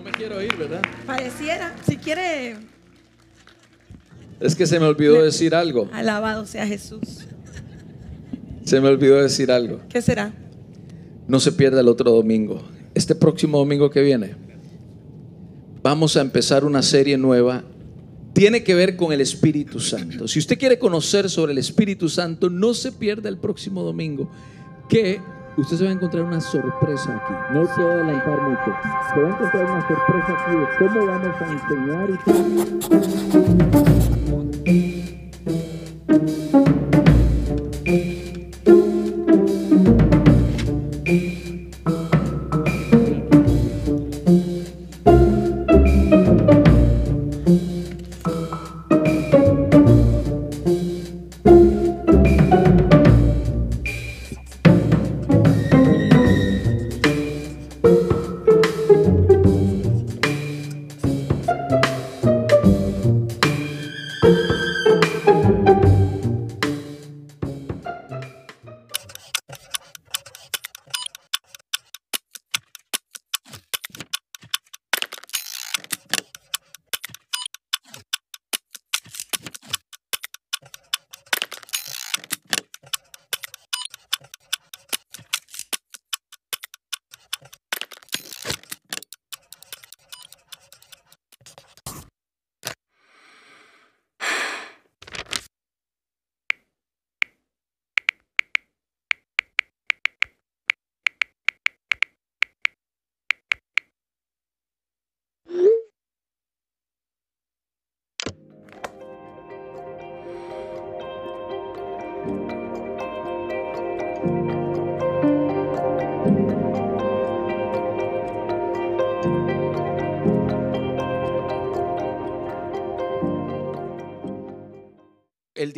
No me quiero ir, ¿verdad? Pareciera, si quiere, Es que se me olvidó decir algo. alabado sea Jesús. Se me olvidó decir algo. ¿Qué será? No se pierda el otro domingo. Este próximo domingo que viene vamos a empezar una serie nueva. Tiene que ver con el Espíritu Santo. Si usted quiere conocer sobre el Espíritu Santo, no se pierda el próximo domingo. Que usted se va a encontrar una sorpresa aquí. No puedo adelantar mucho. Se va a encontrar una sorpresa aquí de cómo vamos a enseñar y el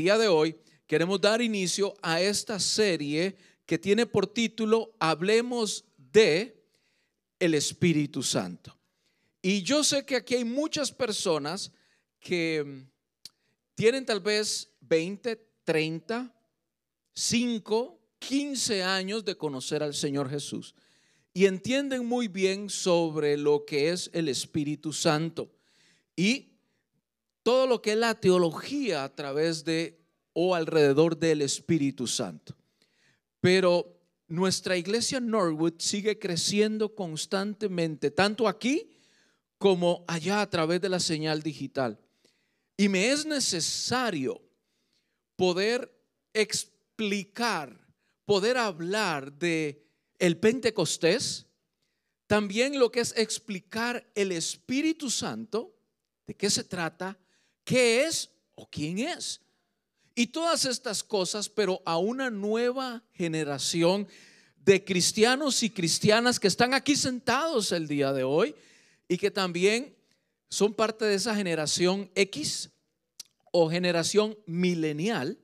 día de hoy queremos dar inicio a esta serie que tiene por título Hablemos de el Espíritu Santo. Y yo sé que aquí hay muchas personas que tienen tal vez 20, 30, 5, 15 años de conocer al Señor Jesús y entienden muy bien sobre lo que es el Espíritu Santo y todo lo que es la teología a través de o alrededor del Espíritu Santo. Pero nuestra iglesia Norwood sigue creciendo constantemente, tanto aquí como allá a través de la señal digital. Y me es necesario poder explicar, poder hablar de el Pentecostés, también lo que es explicar el Espíritu Santo, de qué se trata, qué es o quién es. Y todas estas cosas, pero a una nueva generación de cristianos y cristianas que están aquí sentados el día de hoy y que también son parte de esa generación X o generación milenial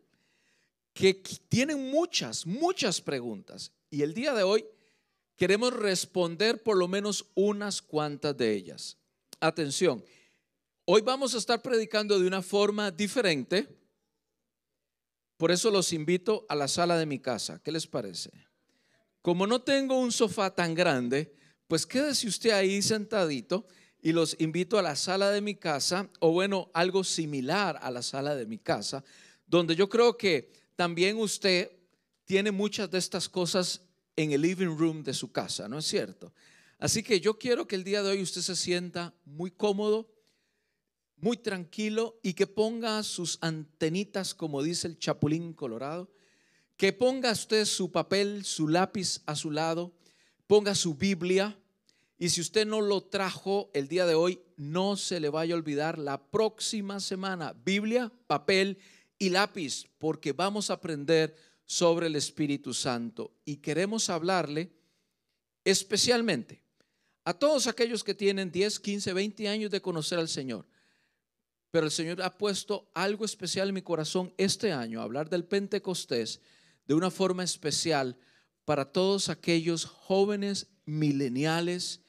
que tienen muchas, muchas preguntas. Y el día de hoy queremos responder por lo menos unas cuantas de ellas. Atención, hoy vamos a estar predicando de una forma diferente. Por eso los invito a la sala de mi casa. ¿Qué les parece? Como no tengo un sofá tan grande, pues quédese usted ahí sentadito y los invito a la sala de mi casa, o bueno, algo similar a la sala de mi casa, donde yo creo que también usted tiene muchas de estas cosas en el living room de su casa, ¿no es cierto? Así que yo quiero que el día de hoy usted se sienta muy cómodo, muy tranquilo y que ponga sus antenitas, como dice el Chapulín Colorado, que ponga usted su papel, su lápiz a su lado, ponga su Biblia y si usted no lo trajo el día de hoy, no se le vaya a olvidar la próxima semana, Biblia, papel y lápiz, porque vamos a aprender sobre el Espíritu Santo. Y queremos hablarle especialmente a todos aquellos que tienen 10, 15, 20 años de conocer al Señor pero el Señor ha puesto algo especial en mi corazón este año, hablar del Pentecostés de una forma especial para todos aquellos jóvenes mileniales,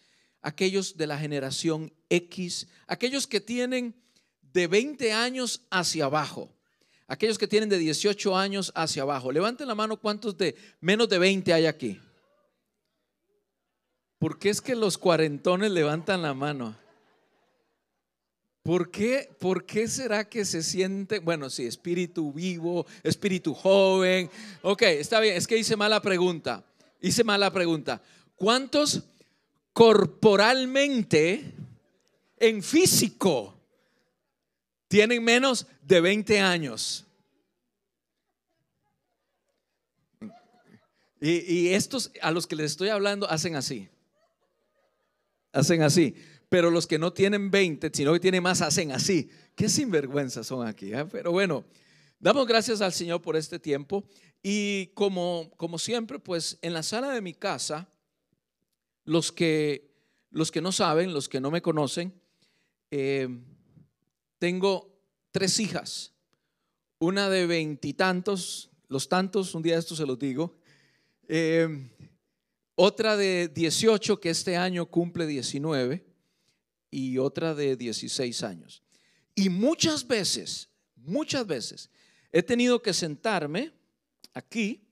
aquellos de la generación X, aquellos que tienen de 20 años hacia abajo, aquellos que tienen de 18 años hacia abajo. Levanten la mano cuántos de menos de 20 hay aquí. ¿Por qué es que los cuarentones levantan la mano? ¿Por qué, ¿Por qué será que se siente, bueno, sí, espíritu vivo, espíritu joven? Ok, está bien, es que hice mala pregunta. Hice mala pregunta. ¿Cuántos corporalmente, en físico, tienen menos de 20 años? Y, y estos a los que les estoy hablando hacen así. Hacen así pero los que no tienen 20, sino que tienen más, hacen así. Qué sinvergüenza son aquí. ¿eh? Pero bueno, damos gracias al Señor por este tiempo. Y como, como siempre, pues en la sala de mi casa, los que, los que no saben, los que no me conocen, eh, tengo tres hijas. Una de veintitantos, los tantos, un día esto se los digo. Eh, otra de 18 que este año cumple 19 y otra de 16 años. Y muchas veces, muchas veces, he tenido que sentarme aquí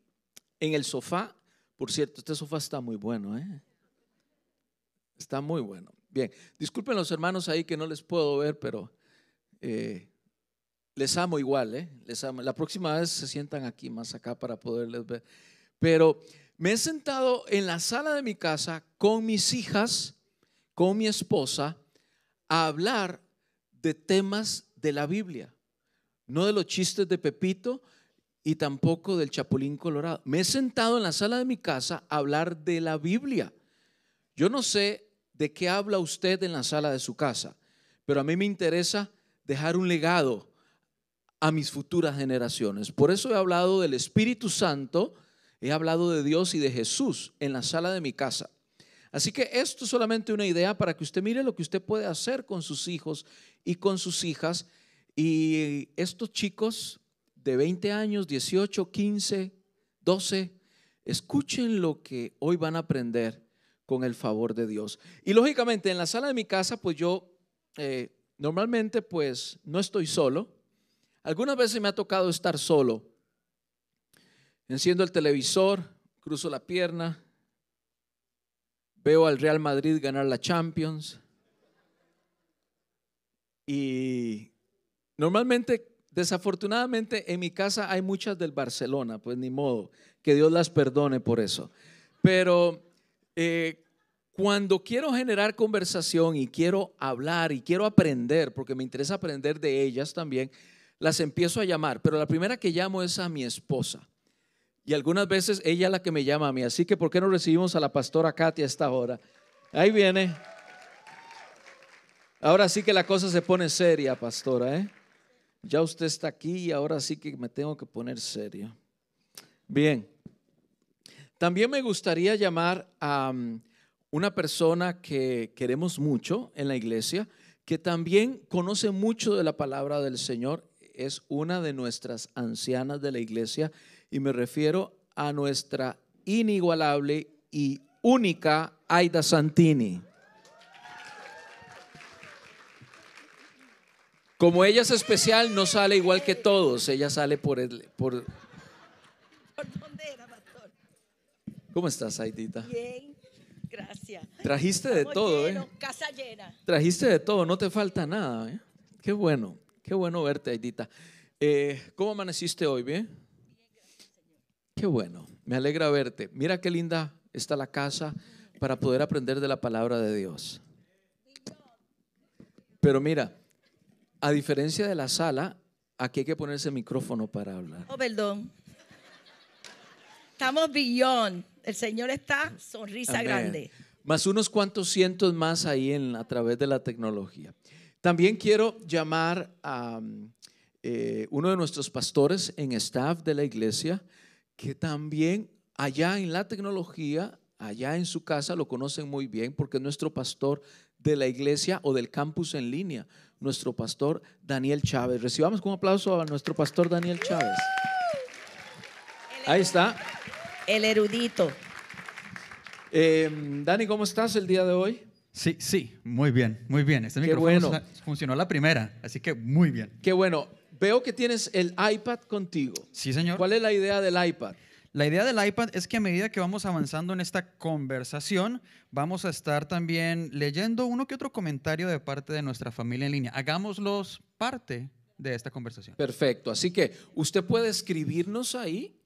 en el sofá. Por cierto, este sofá está muy bueno, ¿eh? Está muy bueno. Bien, disculpen los hermanos ahí que no les puedo ver, pero eh, les amo igual, ¿eh? Les amo. La próxima vez se sientan aquí más acá para poderles ver. Pero me he sentado en la sala de mi casa con mis hijas, con mi esposa, a hablar de temas de la Biblia, no de los chistes de Pepito y tampoco del Chapulín Colorado. Me he sentado en la sala de mi casa a hablar de la Biblia. Yo no sé de qué habla usted en la sala de su casa, pero a mí me interesa dejar un legado a mis futuras generaciones. Por eso he hablado del Espíritu Santo, he hablado de Dios y de Jesús en la sala de mi casa. Así que esto es solamente una idea para que usted mire lo que usted puede hacer con sus hijos y con sus hijas. Y estos chicos de 20 años, 18, 15, 12, escuchen lo que hoy van a aprender con el favor de Dios. Y lógicamente en la sala de mi casa, pues yo eh, normalmente pues no estoy solo. Algunas veces me ha tocado estar solo. Enciendo el televisor, cruzo la pierna, veo al Real Madrid ganar la Champions. Y normalmente, desafortunadamente, en mi casa hay muchas del Barcelona, pues ni modo, que Dios las perdone por eso. Pero eh, cuando quiero generar conversación y quiero hablar y quiero aprender, porque me interesa aprender de ellas también, las empiezo a llamar. Pero la primera que llamo es a mi esposa. Y algunas veces ella es la que me llama a mí. Así que, ¿por qué no recibimos a la pastora Katia a esta hora? Ahí viene. Ahora sí que la cosa se pone seria, pastora. ¿eh? Ya usted está aquí y ahora sí que me tengo que poner serio. Bien. También me gustaría llamar a um, una persona que queremos mucho en la iglesia, que también conoce mucho de la palabra del Señor. Es una de nuestras ancianas de la iglesia y me refiero a nuestra inigualable y única Aida Santini. Como ella es especial, no sale igual que todos, ella sale por el... Por... ¿Cómo estás, Aidita? Bien, gracias. Trajiste de todo, ¿eh? Casa llena. Trajiste de todo, no te falta nada, ¿eh? Qué bueno, qué bueno verte, Aidita. Eh, ¿Cómo amaneciste hoy? ¿Bien? Qué bueno, me alegra verte. Mira qué linda está la casa para poder aprender de la palabra de Dios. Pero mira, a diferencia de la sala, aquí hay que ponerse micrófono para hablar. Oh, perdón. Estamos billón. El Señor está sonrisa grande. Más unos cuantos cientos más ahí en, a través de la tecnología. También quiero llamar a eh, uno de nuestros pastores en staff de la iglesia, que también allá en la tecnología, allá en su casa, lo conocen muy bien porque es nuestro pastor de la iglesia o del campus en línea, nuestro pastor Daniel Chávez. Recibamos con un aplauso a nuestro pastor Daniel Chávez. Ahí está. El erudito. Eh, Dani, ¿cómo estás el día de hoy? Sí, sí, muy bien, muy bien. Este Qué micrófono bueno. funcionó la primera, así que muy bien. Qué bueno. Veo que tienes el iPad contigo. Sí, señor. ¿Cuál es la idea del iPad? La idea del iPad es que a medida que vamos avanzando en esta conversación, vamos a estar también leyendo uno que otro comentario de parte de nuestra familia en línea. Hagámoslos parte de esta conversación. Perfecto. Así que usted puede escribirnos ahí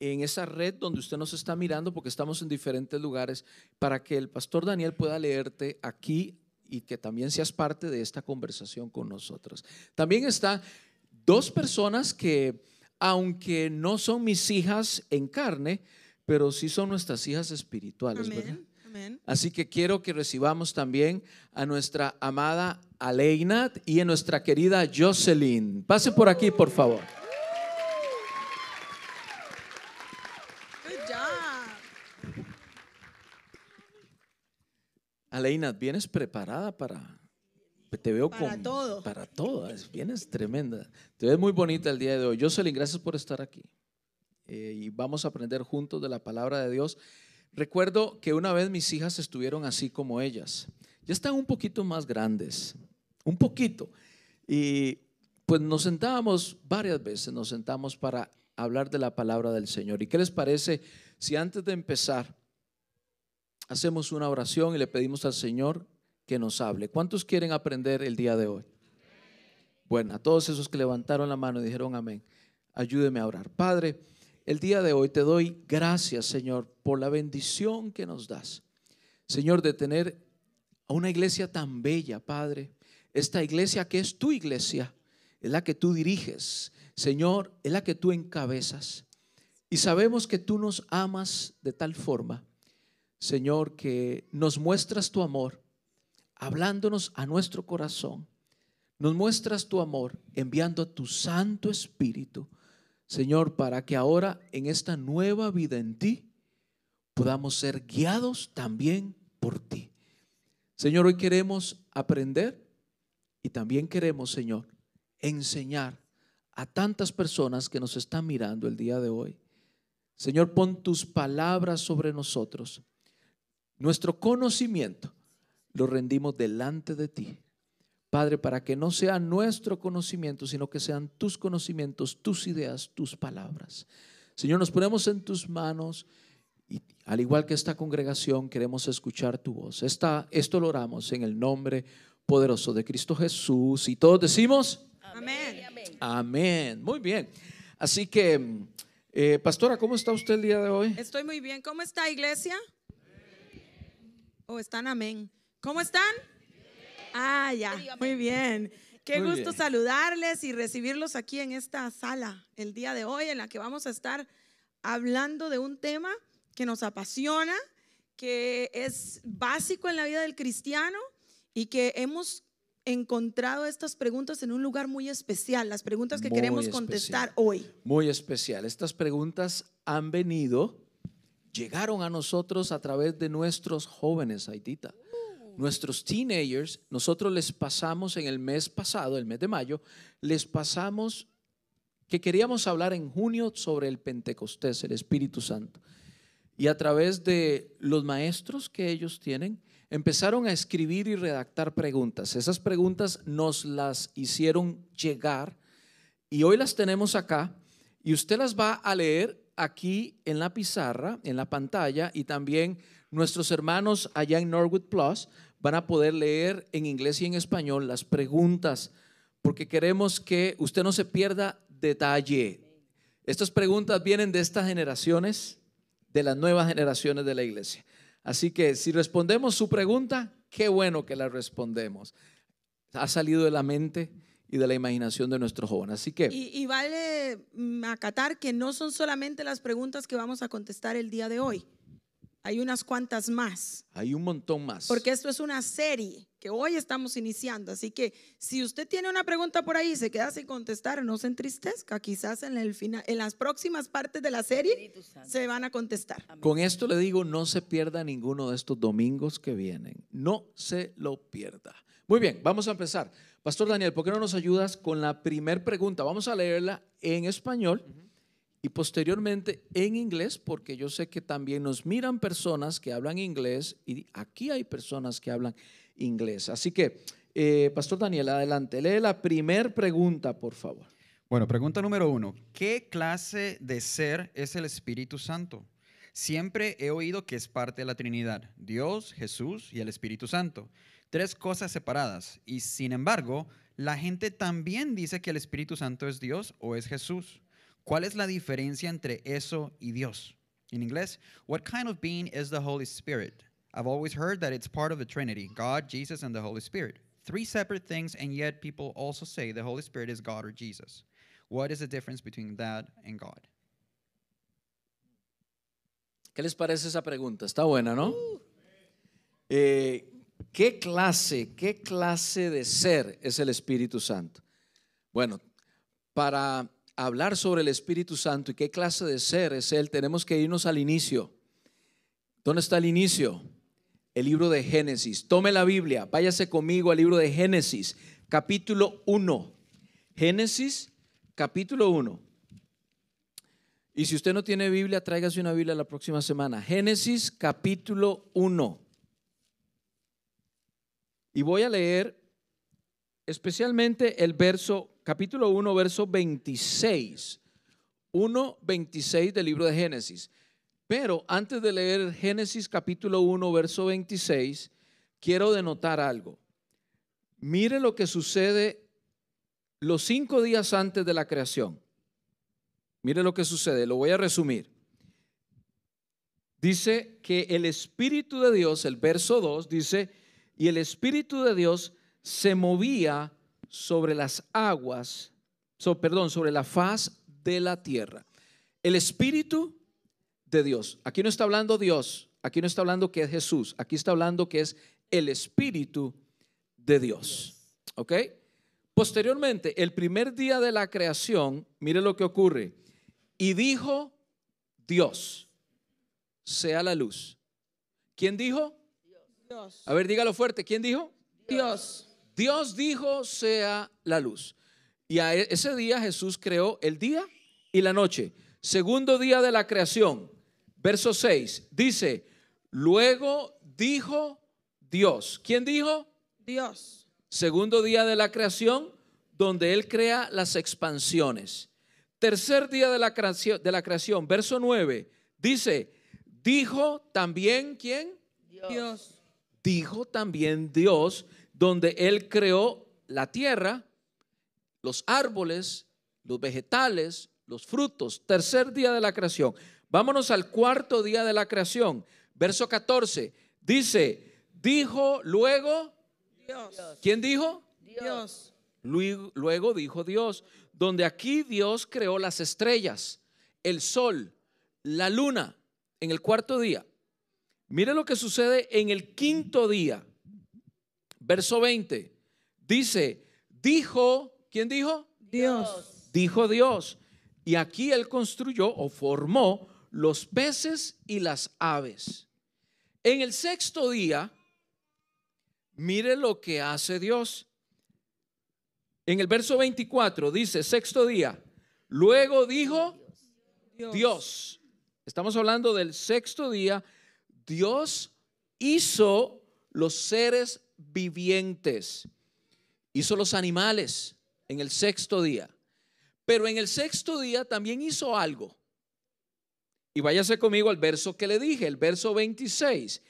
en esa red donde usted nos está mirando, porque estamos en diferentes lugares, para que el pastor Daniel pueda leerte aquí y que también seas parte de esta conversación con nosotros. También están dos personas que, aunque no son mis hijas en carne, pero sí son nuestras hijas espirituales, ¿verdad? Así que quiero que recibamos también a nuestra amada Aleinat y a nuestra querida Jocelyn. Pase por aquí, por favor. Aleina, vienes preparada para. Te veo para todo. Para todo. Vienes tremenda. Te ves muy bonita el día de hoy. Jocelyn, gracias por estar aquí. Eh, y vamos a aprender juntos de la palabra de Dios. Recuerdo que una vez mis hijas estuvieron así como ellas. Ya están un poquito más grandes. Un poquito. Y pues nos sentábamos varias veces, nos sentamos para hablar de la palabra del Señor. ¿Y qué les parece si antes de empezar hacemos una oración y le pedimos al Señor que nos hable. ¿Cuántos quieren aprender el día de hoy? Bueno, a todos esos que levantaron la mano y dijeron amén, ayúdeme a orar. Padre, el día de hoy te doy gracias, Señor, por la bendición que nos das. Señor, de tener a una iglesia tan bella, Padre. Esta iglesia que es tu iglesia, es la que tú diriges. Señor, es la que tú encabezas. Y sabemos que tú nos amas de tal forma Señor, que nos muestras tu amor, hablándonos a nuestro corazón. Nos muestras tu amor enviando a tu Santo Espíritu, Señor, para que ahora en esta nueva vida en ti podamos ser guiados también por ti. Señor, hoy queremos aprender y también queremos, Señor, enseñar a tantas personas que nos están mirando el día de hoy. Señor, pon tus palabras sobre nosotros nuestro conocimiento lo rendimos delante de ti. Padre, para que no sea nuestro conocimiento, sino que sean tus conocimientos, tus ideas, tus palabras. Señor, nos ponemos en tus manos y al igual que esta congregación queremos escuchar tu voz. Esta, esto lo oramos en el nombre poderoso de Cristo Jesús y todos decimos amén. Amén. Muy bien. Así que, eh, pastora, ¿cómo está usted el día de hoy? Estoy muy bien. ¿Cómo está iglesia? ¿O están amén? ¿Cómo están? Ah, ya, muy bien. Qué gusto saludarles y recibirlos aquí en esta sala el día de hoy en la que vamos a estar hablando de un tema que nos apasiona, que es básico en la vida del cristiano y que hemos encontrado estas preguntas en un lugar muy especial, las preguntas que queremos contestar hoy. Muy especial. Estas preguntas han venido llegaron a nosotros a través de nuestros jóvenes, Haitita. Nuestros teenagers, nosotros les pasamos en el mes pasado, el mes de mayo, les pasamos que queríamos hablar en junio sobre el Pentecostés, el Espíritu Santo. Y a través de los maestros que ellos tienen, empezaron a escribir y redactar preguntas. Esas preguntas nos las hicieron llegar y hoy las tenemos acá y usted las va a leer aquí en la pizarra, en la pantalla, y también nuestros hermanos allá en Norwood Plus van a poder leer en inglés y en español las preguntas, porque queremos que usted no se pierda detalle. Estas preguntas vienen de estas generaciones, de las nuevas generaciones de la iglesia. Así que si respondemos su pregunta, qué bueno que la respondemos. Ha salido de la mente y de la imaginación de nuestro joven. Así que... Y, vale mm, acatar que no son solamente las preguntas que vamos a contestar el día de hoy. Hay unas cuantas más. Hay un montón más. Porque esto es una serie que hoy estamos iniciando. Así que si usted tiene una pregunta por ahí y se queda sin contestar, no se entristezca. Quizás en, el final, en las próximas partes de la serie se van a contestar. Con esto le digo, no se pierda ninguno de estos domingos que vienen. No se lo pierda. Muy bien, vamos a empezar. Pastor Daniel, ¿por qué no nos ayudas con la primera pregunta? Vamos a leerla en español y posteriormente en inglés, porque yo sé que también nos miran personas que hablan inglés y aquí hay personas que hablan inglés. Así que, eh, Pastor Daniel, adelante, lee la primera pregunta, por favor. Bueno, pregunta número uno. ¿Qué clase de ser es el Espíritu Santo? Siempre he oído que es parte de la Trinidad, Dios, Jesús y el Espíritu Santo. Tres cosas separadas. Y sin embargo, la gente también dice que el Espíritu Santo es Dios o es Jesús. ¿Cuál es la diferencia entre eso y Dios? En inglés, what kind of being is the Holy Spirit? I've always heard that it's part of the Trinity, God, Jesus, and the Holy Spirit. Three separate things, and yet people also say the Holy Spirit is God or Jesus. What is the difference between that and God? ¿Qué les parece esa pregunta? Está buena, ¿no? Eh, ¿Qué clase, qué clase de ser es el Espíritu Santo? Bueno, para hablar sobre el Espíritu Santo y qué clase de ser es Él, tenemos que irnos al inicio. ¿Dónde está el inicio? El libro de Génesis. Tome la Biblia, váyase conmigo al libro de Génesis, capítulo 1. Génesis, capítulo 1. Y si usted no tiene Biblia, tráigase una Biblia la próxima semana. Génesis, capítulo 1. Y voy a leer especialmente el verso, capítulo 1, verso 26. 1, 26 del libro de Génesis. Pero antes de leer Génesis capítulo 1, verso 26, quiero denotar algo. Mire lo que sucede los cinco días antes de la creación. Mire lo que sucede, lo voy a resumir. Dice que el Espíritu de Dios, el verso 2, dice, y el Espíritu de Dios se movía sobre las aguas, perdón, sobre la faz de la tierra. El Espíritu de Dios. Aquí no está hablando Dios, aquí no está hablando que es Jesús, aquí está hablando que es el Espíritu de Dios. ¿Ok? Posteriormente, el primer día de la creación, mire lo que ocurre. Y dijo Dios, sea la luz. ¿Quién dijo? Dios. A ver, dígalo fuerte. ¿Quién dijo? Dios. Dios dijo, sea la luz. Y a e-, ese día Jesús creó el día y la noche. Segundo día de la creación, verso 6, dice, luego dijo Dios. ¿Quién dijo? Dios. Segundo día de la creación, donde Él crea las expansiones. Tercer día de la creación, de la creación verso 9, dice, dijo también quién? Dios. Dijo también Dios, donde Él creó la tierra, los árboles, los vegetales, los frutos. Tercer día de la creación. Vámonos al cuarto día de la creación. Verso 14. Dice, dijo luego Dios. ¿Quién dijo? Dios. Luego, dijo Dios, donde aquí Dios creó las estrellas, el sol, la luna, en el cuarto día. Mire lo que sucede en el quinto día. Verso 20. Dice, dijo, ¿quién dijo? Dios. Dijo Dios. Y aquí él construyó o formó los peces y las aves. En el sexto día, mire lo que hace Dios. En el verso 24 dice, sexto día, luego dijo Dios. Estamos hablando del sexto día. Dios hizo los seres vivientes, hizo los animales en el sexto día. Pero en el sexto día también hizo algo. Y váyase conmigo al verso que le dije, el verso 26.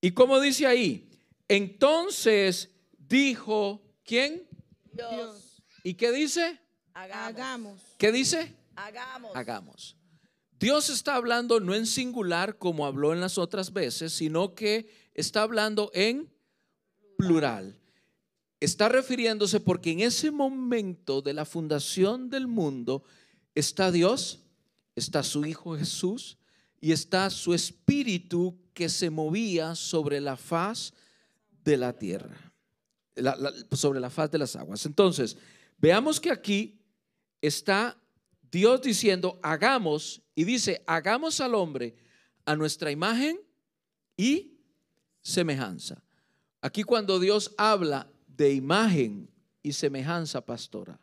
¿Y como dice ahí? Entonces dijo, ¿quién? Dios. ¿Y qué dice? Hagamos. ¿Qué dice? Hagamos. Hagamos. Dios está hablando no en singular como habló en las otras veces, sino que está hablando en plural. Está refiriéndose porque en ese momento de la fundación del mundo está Dios, está su Hijo Jesús y está su espíritu que se movía sobre la faz de la tierra, sobre la faz de las aguas. Entonces, veamos que aquí está Dios diciendo, hagamos, y dice, hagamos al hombre a nuestra imagen y semejanza. Aquí cuando Dios habla de imagen y semejanza, pastora,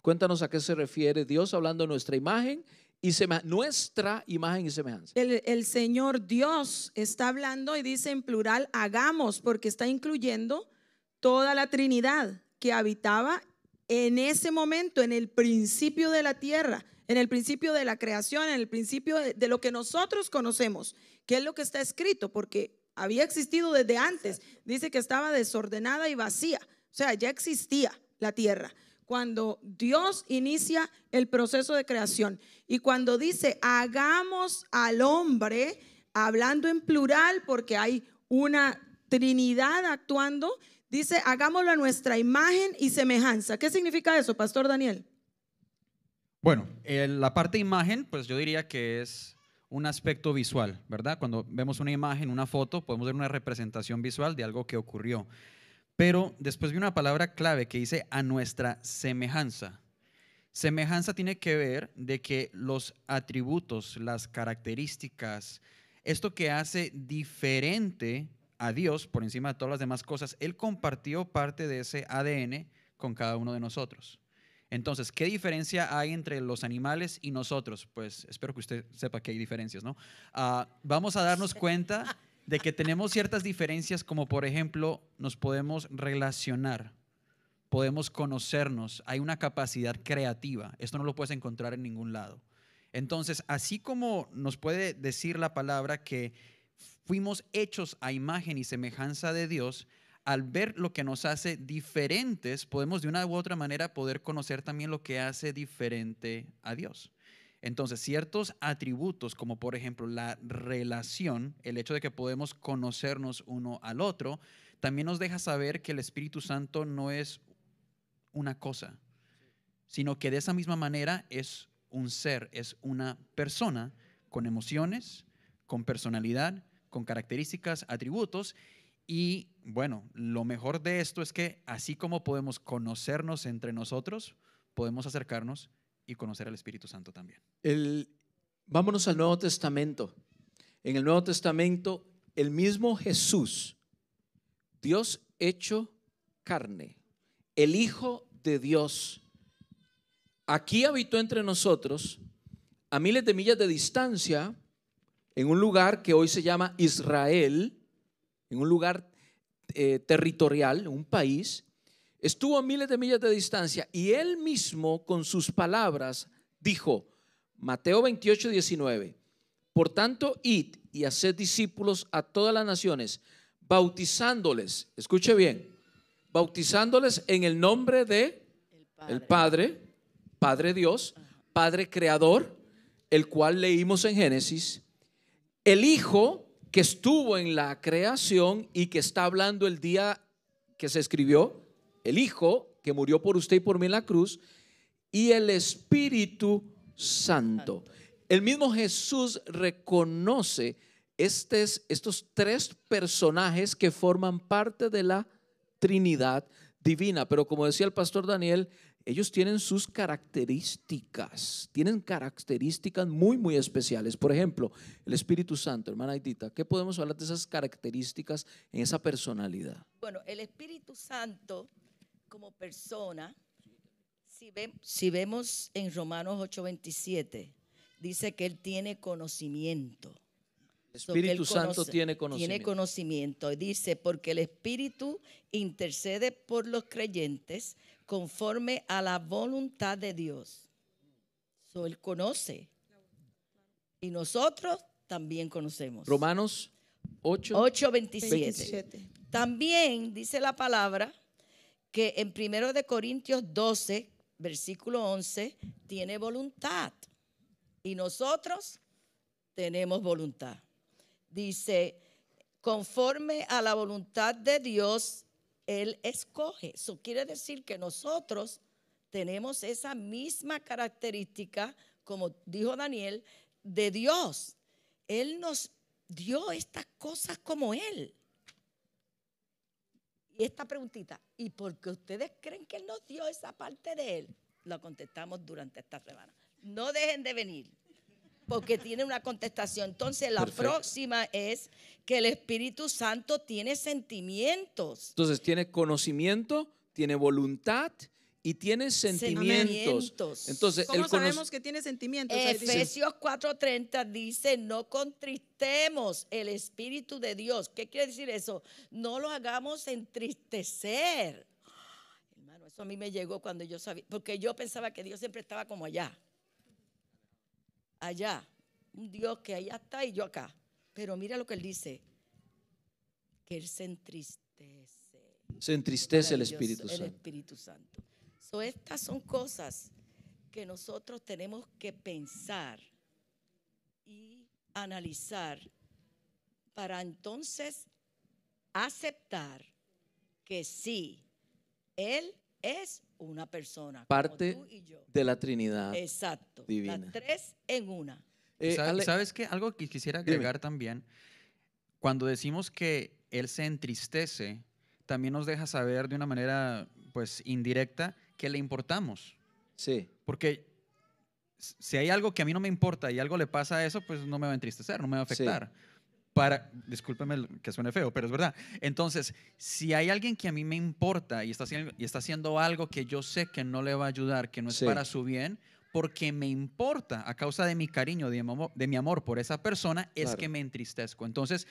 cuéntanos a qué se refiere Dios hablando de nuestra imagen y nuestra imagen y semejanza. El, Señor Dios está hablando y dice en plural, hagamos, porque está incluyendo toda la Trinidad que habitaba en ese momento, en el principio de la tierra, en el principio de la creación, en el principio de, lo que nosotros conocemos, que es lo que está escrito, porque había existido desde antes. Dice que estaba desordenada y vacía, o sea, ya existía la tierra. Cuando Dios inicia el proceso de creación y cuando dice, hagamos al hombre, hablando en plural, porque hay una Trinidad actuando, dice, hagámoslo a nuestra imagen y semejanza. ¿Qué significa eso, Pastor Daniel? Bueno, la parte imagen, pues yo diría que es un aspecto visual, ¿verdad? Cuando vemos una imagen, una foto, podemos ver una representación visual de algo que ocurrió. Pero después vi una palabra clave que dice a nuestra semejanza. Semejanza tiene que ver de que los atributos, las características, esto que hace diferente a Dios por encima de todas las demás cosas, Él compartió parte de ese ADN con cada uno de nosotros. Entonces, ¿qué diferencia hay entre los animales y nosotros? Pues espero que usted sepa que hay diferencias, ¿no? Ah, vamos a darnos cuenta de que tenemos ciertas diferencias como por ejemplo nos podemos relacionar, podemos conocernos, hay una capacidad creativa, esto no lo puedes encontrar en ningún lado. Entonces, así como nos puede decir la palabra que fuimos hechos a imagen y semejanza de Dios, al ver lo que nos hace diferentes, podemos de una u otra manera poder conocer también lo que hace diferente a Dios. Entonces, ciertos atributos, como por ejemplo la relación, el hecho de que podemos conocernos uno al otro, también nos deja saber que el Espíritu Santo no es una cosa, sino que de esa misma manera es un ser, es una persona con emociones, con personalidad, con características, atributos. Y bueno, lo mejor de esto es que así como podemos conocernos entre nosotros, podemos acercarnos y conocer al Espíritu Santo también. Vámonos al Nuevo Testamento. En el Nuevo Testamento, el mismo Jesús, Dios hecho carne, el Hijo de Dios, aquí habitó entre nosotros a miles de millas de distancia en un lugar que hoy se llama Israel, en un lugar eh, territorial, un país, estuvo a miles de millas de distancia y él mismo con sus palabras dijo, Mateo 28, 19, por tanto, id y haced discípulos a todas las naciones, bautizándoles, escuche bien, bautizándoles en el nombre de el Padre, Padre Dios, Padre Creador, el cual leímos en Génesis, el Hijo que estuvo en la creación y que está hablando el día que se escribió, el Hijo que murió por usted y por mí en la cruz, y el Espíritu Santo. El mismo Jesús reconoce estos tres personajes que forman parte de la Trinidad divina, pero como decía el pastor Daniel, ellos tienen sus características, tienen características muy, muy especiales. Por ejemplo, el Espíritu Santo, hermana Aitita, ¿qué podemos hablar de esas características en esa personalidad? Bueno, el Espíritu Santo como persona, si, vemos en Romanos 8:27, dice que Él tiene conocimiento. El Espíritu Santo tiene conocimiento. Tiene conocimiento. Dice, porque el Espíritu intercede por los creyentes conforme a la voluntad de Dios. So, él conoce. Y nosotros también conocemos. Romanos 8, 8 27. También dice la palabra que en 1 de Corintios 12, versículo 11, tiene voluntad. Y nosotros tenemos voluntad. Dice, conforme a la voluntad de Dios, él escoge. Eso quiere decir que nosotros tenemos esa misma característica, como dijo Daniel, de Dios. Él nos dio estas cosas como Él. Y esta preguntita, ¿y por qué ustedes creen que Él nos dio esa parte de Él? Lo contestamos durante esta semana. No dejen de venir porque tiene una contestación. Entonces, la próxima es que el Espíritu Santo tiene sentimientos. Entonces, tiene conocimiento, tiene voluntad y tiene sentimientos. Entonces, ¿cómo sabemos que tiene sentimientos? Efesios 4:30 dice, no contristemos el Espíritu de Dios. ¿Qué quiere decir eso? No lo hagamos entristecer Bueno, eso a mí me llegó cuando yo sabía, porque yo pensaba que Dios siempre estaba como allá. Allá. Un Dios que allá está y yo acá. Pero mira lo que él dice, que él se entristece. Se entristece el. Espíritu Santo. So, estas son cosas que nosotros tenemos que pensar y analizar para entonces aceptar que sí, Él es una persona. como Parte tú y yo. de la Trinidad. Exacto. divina. Las tres en una. Eh, Sa- Ale- ¿Sabes qué? Algo que quisiera Dime. agregar también. Cuando decimos que Él se entristece, también nos deja saber de una manera pues indirecta que le importamos. sí, Porque si hay algo que a mí no me importa y algo le pasa a eso, pues no me va a entristecer, no me va a Sí. Para, discúlpeme que suene feo, pero es verdad. Entonces, si hay alguien que a mí me importa y está, haciendo, y está haciendo algo que yo sé que no le va a ayudar, que no es Sí. para su bien, porque me importa a causa de mi cariño, de mi amor, de mi amor por esa persona, es Claro. que me entristezco. Entonces,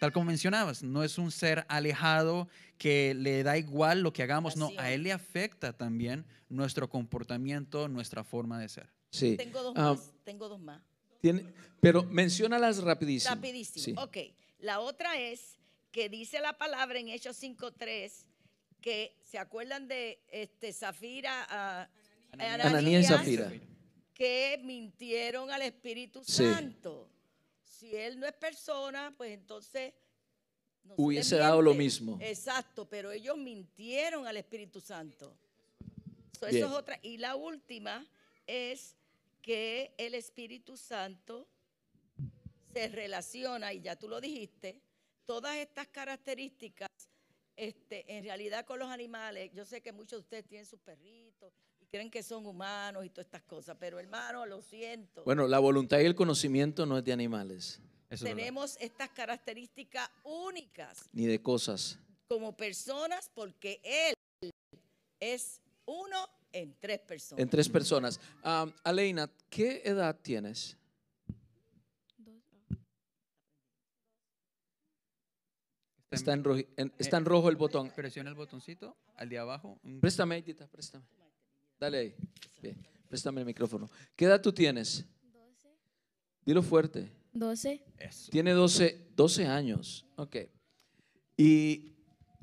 tal como mencionabas, no es un ser alejado que le da igual lo que hagamos, no, a él le afecta también nuestro comportamiento, nuestra forma de ser. sí. Tengo dos Ah, más. Tengo dos más. Tiene- pero menciónalas rapidísimo. Rapidísimo. Sí. Ok. La otra es que dice la palabra en Hechos 5.3 que se acuerdan de este, Zafira, ah, Ananías y Zafira. que mintieron al Espíritu Sí. Santo. Si él no es persona, pues entonces no Hubiese dado lo mismo. Exacto, pero ellos mintieron al Espíritu Santo. So, eso es otra. Y la última es que el Espíritu Santo se relaciona, y ya tú lo dijiste, todas estas características, este, en realidad con los animales, yo sé que muchos de ustedes tienen sus perritos y creen que son humanos y todas estas cosas, pero hermano, lo siento. Bueno, la voluntad y el conocimiento no es de animales, Eso tenemos estas características únicas ni de cosas. como personas porque Él es uno en tres personas. En tres personas. Ah, Aleina, ¿qué edad tienes? Está en, roji- en- está en rojo el botón. Presiona el botoncito al de abajo. Préstame, Edita, préstame. Dale ahí. Bien, préstame el micrófono. ¿Qué edad tú tienes? 12. Dilo fuerte. 12. Eso. Tiene 12, 12 años. Ok. Y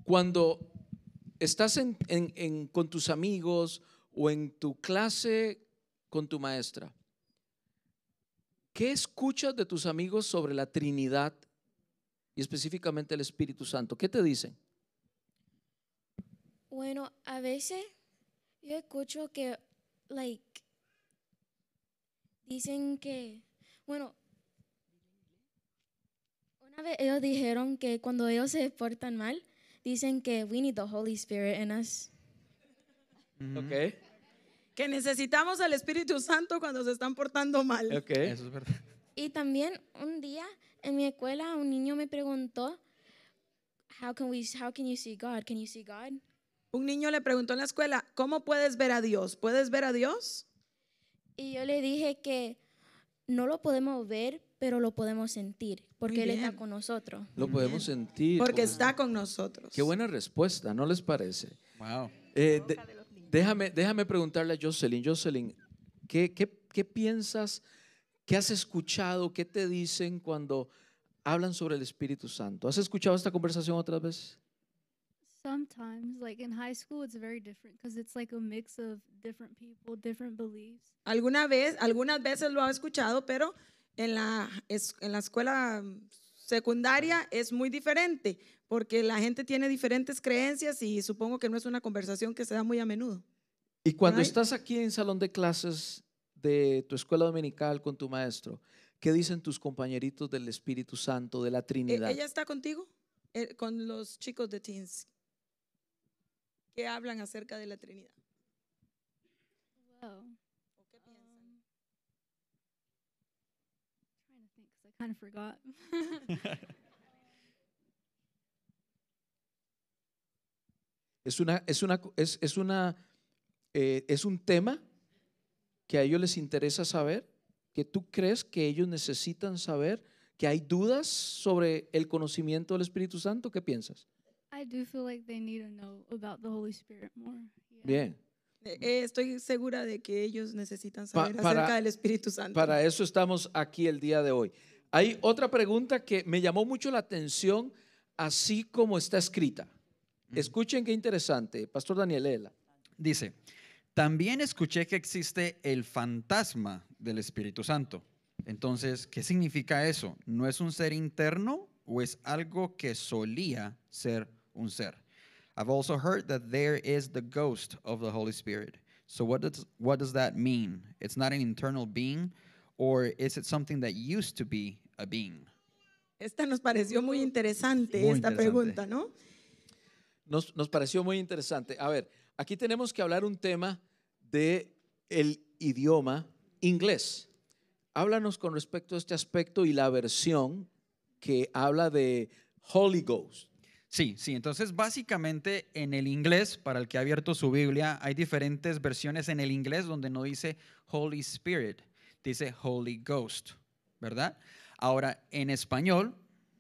cuando estás en- en- en- con tus amigos o en tu clase con tu maestra, ¿qué escuchas de tus amigos sobre la Trinidad y específicamente el Espíritu Santo? ¿Qué te dicen? Bueno, a veces yo escucho que, like, dicen que, bueno, una vez ellos dijeron que cuando ellos se portan mal, dicen que we need the Holy Spirit in us. Ok. Que necesitamos al Espíritu Santo cuando se están portando mal. Ok. Eso es verdad. Y también un día en mi escuela un niño me preguntó, how can we, how can you see God? Can you see God? Un niño le preguntó en la escuela, ¿cómo puedes ver a Dios? ¿Puedes ver a Dios? Y yo le dije que no lo podemos ver, pero lo podemos sentir, porque Él está con nosotros. Lo podemos sentir. Porque como- está con nosotros. Qué buena respuesta, ¿no les parece? Wow. Eh, de- déjame, déjame preguntarle a Jocelyn. Jocelyn, ¿qué, qué, qué piensas? ¿Qué has escuchado? ¿Qué te dicen cuando hablan sobre el Espíritu Santo? ¿Has escuchado esta conversación otras veces? Sometimes, like in high school, it's very different because it's like a mix of different people, different beliefs. Alguna vez, algunas veces lo ha escuchado, pero en la, es- en la escuela mm, secundaria es muy diferente, porque la gente tiene diferentes creencias y supongo que no es una conversación que se da muy a menudo. Y cuando estás aquí en salón de clases de tu escuela dominical con tu maestro, ¿qué dicen tus compañeritos del Espíritu Santo, de la Eh, Trinidad? ¿Ella está contigo? Eh, con los chicos de Teens. que hablan acerca de la Trinidad? Well, um, trying to think I kind of forgot. Es una, es una, es, es una, eh, es un tema que a ellos les interesa saber, que tú crees que ellos necesitan saber, que hay dudas sobre el conocimiento del Espíritu Santo. ¿Qué piensas? I I do feel like they need to know about the Holy Spirit more. Yeah. Bien. Eh, estoy segura de que ellos necesitan Pa- saber para- acerca del Espíritu Santo. Para eso estamos aquí el día de hoy. Hay otra pregunta que me llamó mucho la atención, así como está escrita. Escuchen qué interesante. Pastor Daniel. Dice, también escuché que existe el fantasma del Espíritu Santo. Entonces, ¿qué significa eso? ¿No es un ser interno o es algo que solía ser un ser? I've also heard that there is the ghost of the Holy Spirit. So what does what does that mean? It's not an internal being or is it something that used to be a being? Esta nos pareció muy interesante, Muy esta interesante. pregunta, ¿no? Nos, pareció muy interesante. A ver, aquí tenemos que hablar un tema de el idioma inglés. Háblanos con respecto a este aspecto y la versión que habla de Holy Ghost. Sí, sí, entonces básicamente en el inglés, para el que ha abierto su Biblia, hay diferentes versiones en el inglés donde no dice Holy Spirit, dice Holy Ghost, ¿verdad? Ahora, en español,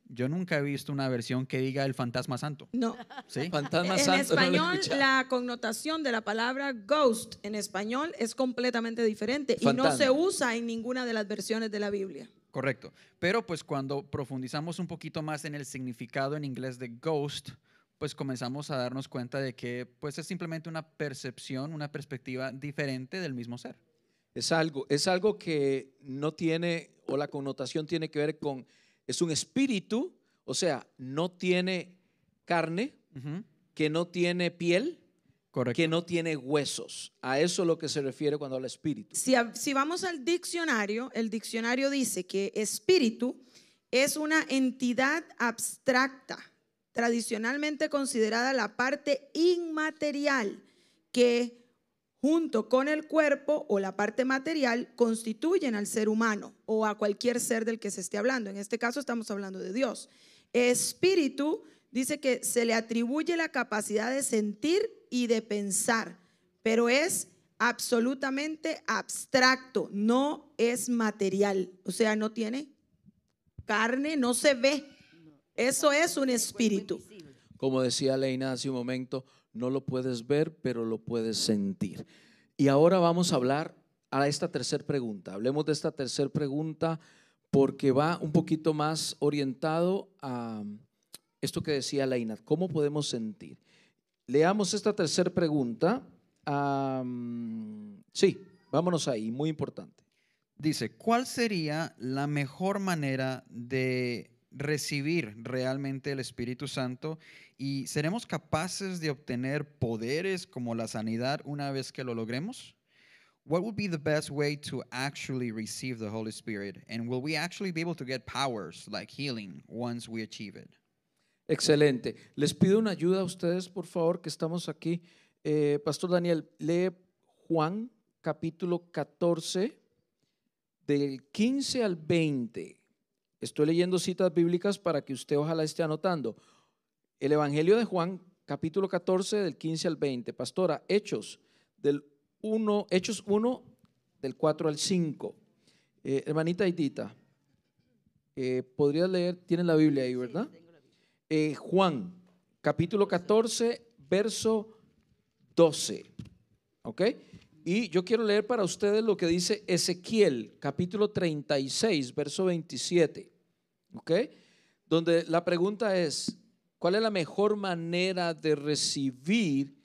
yo nunca he visto una versión que diga el fantasma santo, No. ¿sí? Fantasma En santo. he español, la connotación de la palabra ghost en español es completamente diferente y no se usa en ninguna de las versiones de la Biblia. Correcto. Pero pues cuando profundizamos un poquito más en el significado en inglés de ghost, pues comenzamos a darnos cuenta de que pues es simplemente una percepción, una perspectiva diferente del mismo ser. Es algo, es algo que no tiene, o la connotación tiene que ver con, es un espíritu, o sea, no tiene carne, que no tiene piel, Correcto. que no tiene huesos. A eso es lo que se refiere cuando habla espíritu. Si vamos al diccionario, el diccionario dice que espíritu es una entidad abstracta, tradicionalmente considerada la parte inmaterial que junto con el cuerpo o la parte material constituyen al ser humano o a cualquier ser del que se esté hablando. En este caso estamos hablando de Dios. Espíritu dice que se le atribuye la capacidad de sentir y de pensar, pero es absolutamente abstracto, no es material, o sea, no tiene carne, no se ve. Eso es un espíritu. Como decía Leina hace un momento, no lo puedes ver, pero lo puedes sentir. Y ahora vamos a hablar a esta tercera pregunta. Hablemos de esta tercera pregunta porque va un poquito más orientado a esto que decía Leina, ¿cómo podemos sentir? Leamos esta tercera pregunta. Sí, vámonos ahí, muy importante. Dice, ¿cuál sería la mejor manera de recibir realmente el Espíritu Santo y seremos capaces de obtener poderes como la sanidad una vez que lo logremos? What would be the best way to actually receive the Holy Spirit? And will we actually be able to get powers like healing once we achieve it? Excelente. Les pido una ayuda a ustedes, por favor, que estamos aquí. Eh, Pastor Daniel, lee Juan capítulo 14, del 15 al 20. Estoy leyendo citas bíblicas para que usted ojalá esté anotando. El Evangelio de Juan, capítulo 14, del 15 al 20. Pastora, Hechos, del 1, Hechos 1, del 4 al 5. Eh, hermanita Aidita, eh, ¿podrías leer? Tienen la Biblia ahí, ¿verdad? Eh, Juan, capítulo 14, verso 12. ¿Ok? Y yo quiero leer para ustedes lo que dice Ezequiel, capítulo 36, verso 27. ¿Ok? Donde la pregunta es, ¿cuál es la mejor manera de recibir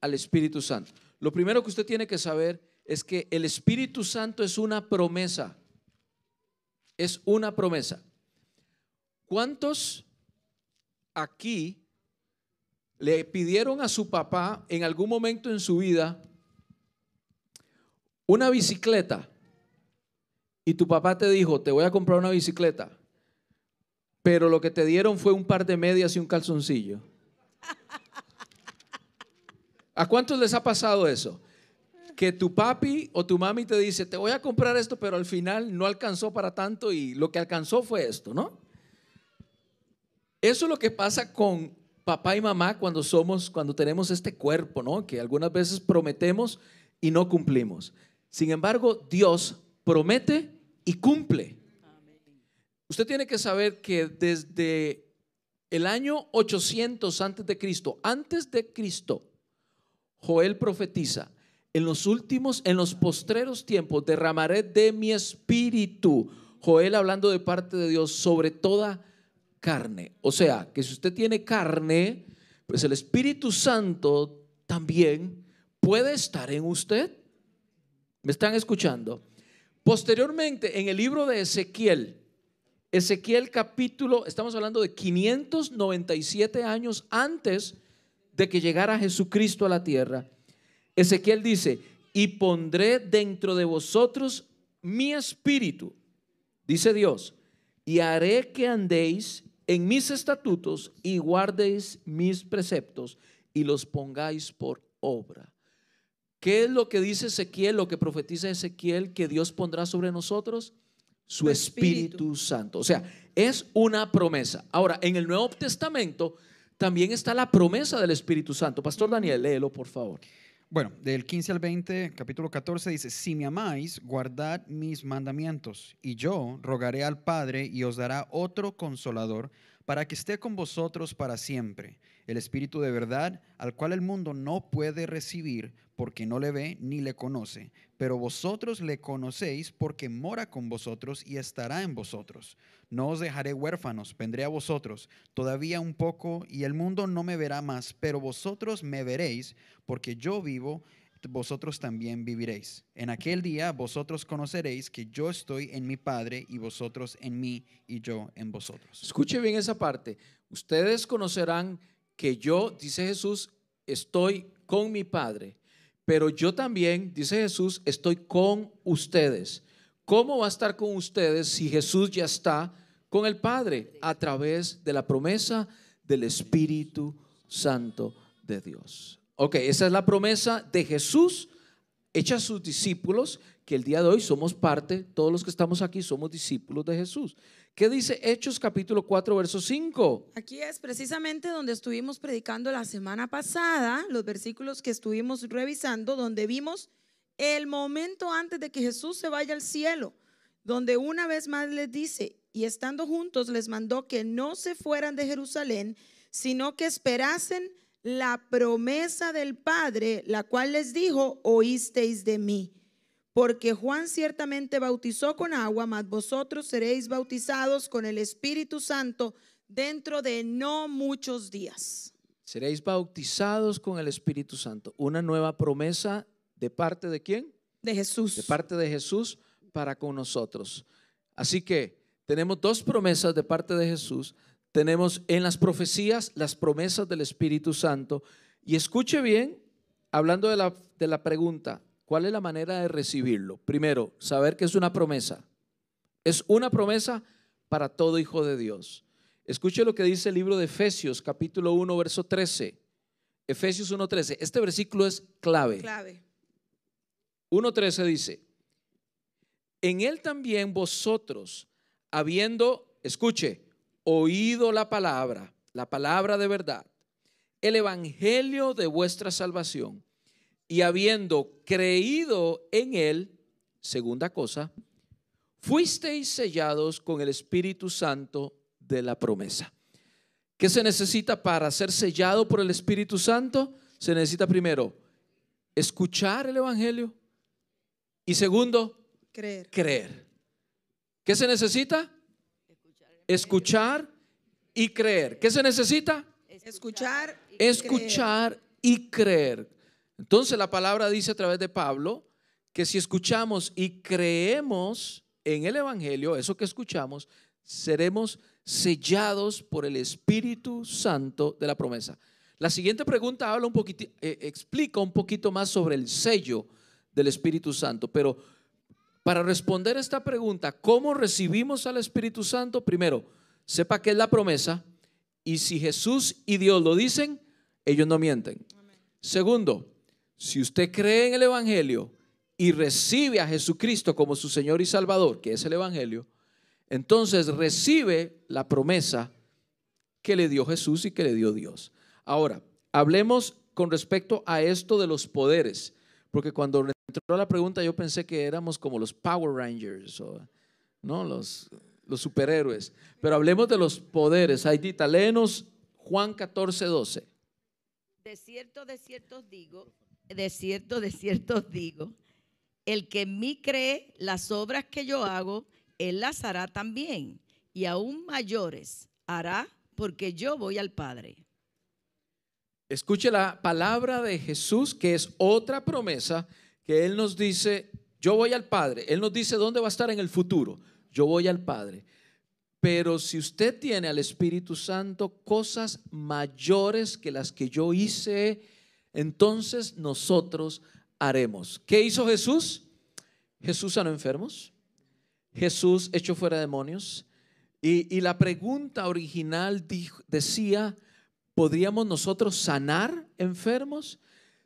al Espíritu Santo? Lo primero que usted tiene que saber es que el Espíritu Santo es una promesa. Es una promesa. ¿Cuántos aquí le pidieron a su papá en algún momento en su vida una bicicleta y tu papá te dijo, te voy a comprar una bicicleta, pero lo que te dieron fue un par de medias y un calzoncillo? ¿A cuántos les ha pasado eso? Que tu papi o tu mami te dice, te voy a comprar esto, pero al final no alcanzó para tanto y lo que alcanzó fue esto, ¿no? Eso es lo que pasa con papá y mamá cuando somos, cuando tenemos este cuerpo, ¿no? Que algunas veces prometemos y no cumplimos. Sin embargo, Dios promete y cumple. Usted tiene que saber que desde el año 800 antes de Cristo, antes de Cristo, Joel profetiza, en los últimos, en los postreros tiempos, derramaré de mi espíritu. Joel hablando de parte de Dios sobre toda carne. O sea, que si usted tiene carne, pues el Espíritu Santo también puede estar en usted. ¿Me están escuchando? Posteriormente, en el libro de Ezequiel, Ezequiel capítulo, estamos hablando de 597 años antes de que llegara Jesucristo a la tierra. Ezequiel dice, y pondré dentro de vosotros mi espíritu, dice Dios, y haré que andéis en mis estatutos y guardéis mis preceptos y los pongáis por obra. ¿Qué es lo que dice Ezequiel, lo que profetiza Ezequiel que Dios pondrá sobre nosotros? Su Espíritu. Santo. O sea, es una promesa. Ahora, en el Nuevo Testamento también está la promesa del Espíritu Santo. Pastor Daniel, léelo, por favor. Bueno, del 15 al 20, capítulo 14 dice, si me amáis, guardad mis mandamientos, y yo rogaré al Padre y os dará otro consolador para que esté con vosotros para siempre, el Espíritu de verdad, al cual el mundo no puede recibir porque no le ve ni le conoce, pero vosotros le conocéis porque mora con vosotros y estará en vosotros. No os dejaré huérfanos, vendré a vosotros todavía un poco y el mundo no me verá más, pero vosotros me veréis porque yo vivo vosotros también viviréis. En aquel día vosotros conoceréis que yo estoy en mi Padre y vosotros en mí y yo en vosotros. Escuche bien esa parte. Ustedes conocerán que yo, dice Jesús, estoy con mi Padre, pero yo también, dice Jesús, estoy con ustedes. ¿Cómo va a estar con ustedes si Jesús ya está con el Padre a través de la promesa del Espíritu Santo de Dios? Ok, esa es la promesa de Jesús hecha a sus discípulos, que el día de hoy somos parte, todos los que estamos aquí somos discípulos de Jesús. ¿Qué dice Hechos capítulo 4, verso 5? Aquí es precisamente donde estuvimos predicando la semana pasada, los versículos que estuvimos revisando, donde vimos el momento antes de que Jesús se vaya al cielo, donde una vez más les dice, y estando juntos les mandó que no se fueran de Jerusalén, sino que esperasen la promesa del Padre, la cual les dijo, oísteis de mí. Porque Juan ciertamente bautizó con agua, mas vosotros seréis bautizados con el Espíritu Santo dentro de no muchos días. Seréis bautizados con el Espíritu Santo. Una nueva promesa de parte de quién? De Jesús. De parte de Jesús para con nosotros. Así que tenemos dos promesas de parte de Jesús tenemos en las profecías las promesas del Espíritu Santo. Y escuche bien, hablando de la, de la pregunta, ¿cuál es la manera de recibirlo? Primero, saber que es una promesa. Es una promesa para todo hijo de Dios. Escuche lo que dice el libro de Efesios, capítulo 1, verso 13. Efesios 1.13. Este versículo es clave. Clave. 1.13 dice, en él también vosotros, habiendo, escuche, oído la palabra, la palabra de verdad, el evangelio de vuestra salvación, y habiendo creído en él, segunda cosa, fuisteis sellados con el Espíritu Santo de la promesa. ¿Qué se necesita para ser sellado por el Espíritu Santo? Se necesita primero escuchar el Evangelio y segundo, creer. creer. ¿Qué se necesita? escuchar y creer. ¿Qué se necesita? Escuchar. Y escuchar y creer. Entonces la palabra dice a través de Pablo que si escuchamos y creemos en el Evangelio, eso que escuchamos, seremos sellados por el Espíritu Santo de la promesa. La siguiente pregunta habla un poquito, eh, explica un poquito más sobre el sello del Espíritu Santo, pero para responder esta pregunta, ¿cómo recibimos al Espíritu Santo? Primero, sepa que es la promesa y si Jesús y Dios lo dicen, ellos no mienten. Segundo, si usted cree en el Evangelio y recibe a Jesucristo como su Señor y Salvador, que es el Evangelio, entonces recibe la promesa que le dio Jesús y que le dio Dios. Ahora, hablemos con respecto a esto de los poderes, porque cuando entró la pregunta, yo pensé que éramos como los Power Rangers, ¿no? Los, superhéroes, pero hablemos de los poderes. Aidita, léenos Juan 14, 12. De cierto, de cierto digo, de cierto, de cierto digo, el que en mí cree las obras que yo hago, él las hará también, y aún mayores hará, porque yo voy al Padre. Escuche la palabra de Jesús, que es otra promesa que Él nos dice, yo voy al Padre. Él nos dice dónde va a estar en el futuro. Yo voy al Padre. Pero si usted tiene al Espíritu Santo cosas mayores que las que yo hice, entonces nosotros haremos. ¿Qué hizo Jesús? Jesús sanó enfermos. Jesús echó fuera demonios. Y, la pregunta original decía, ¿podríamos nosotros sanar enfermos?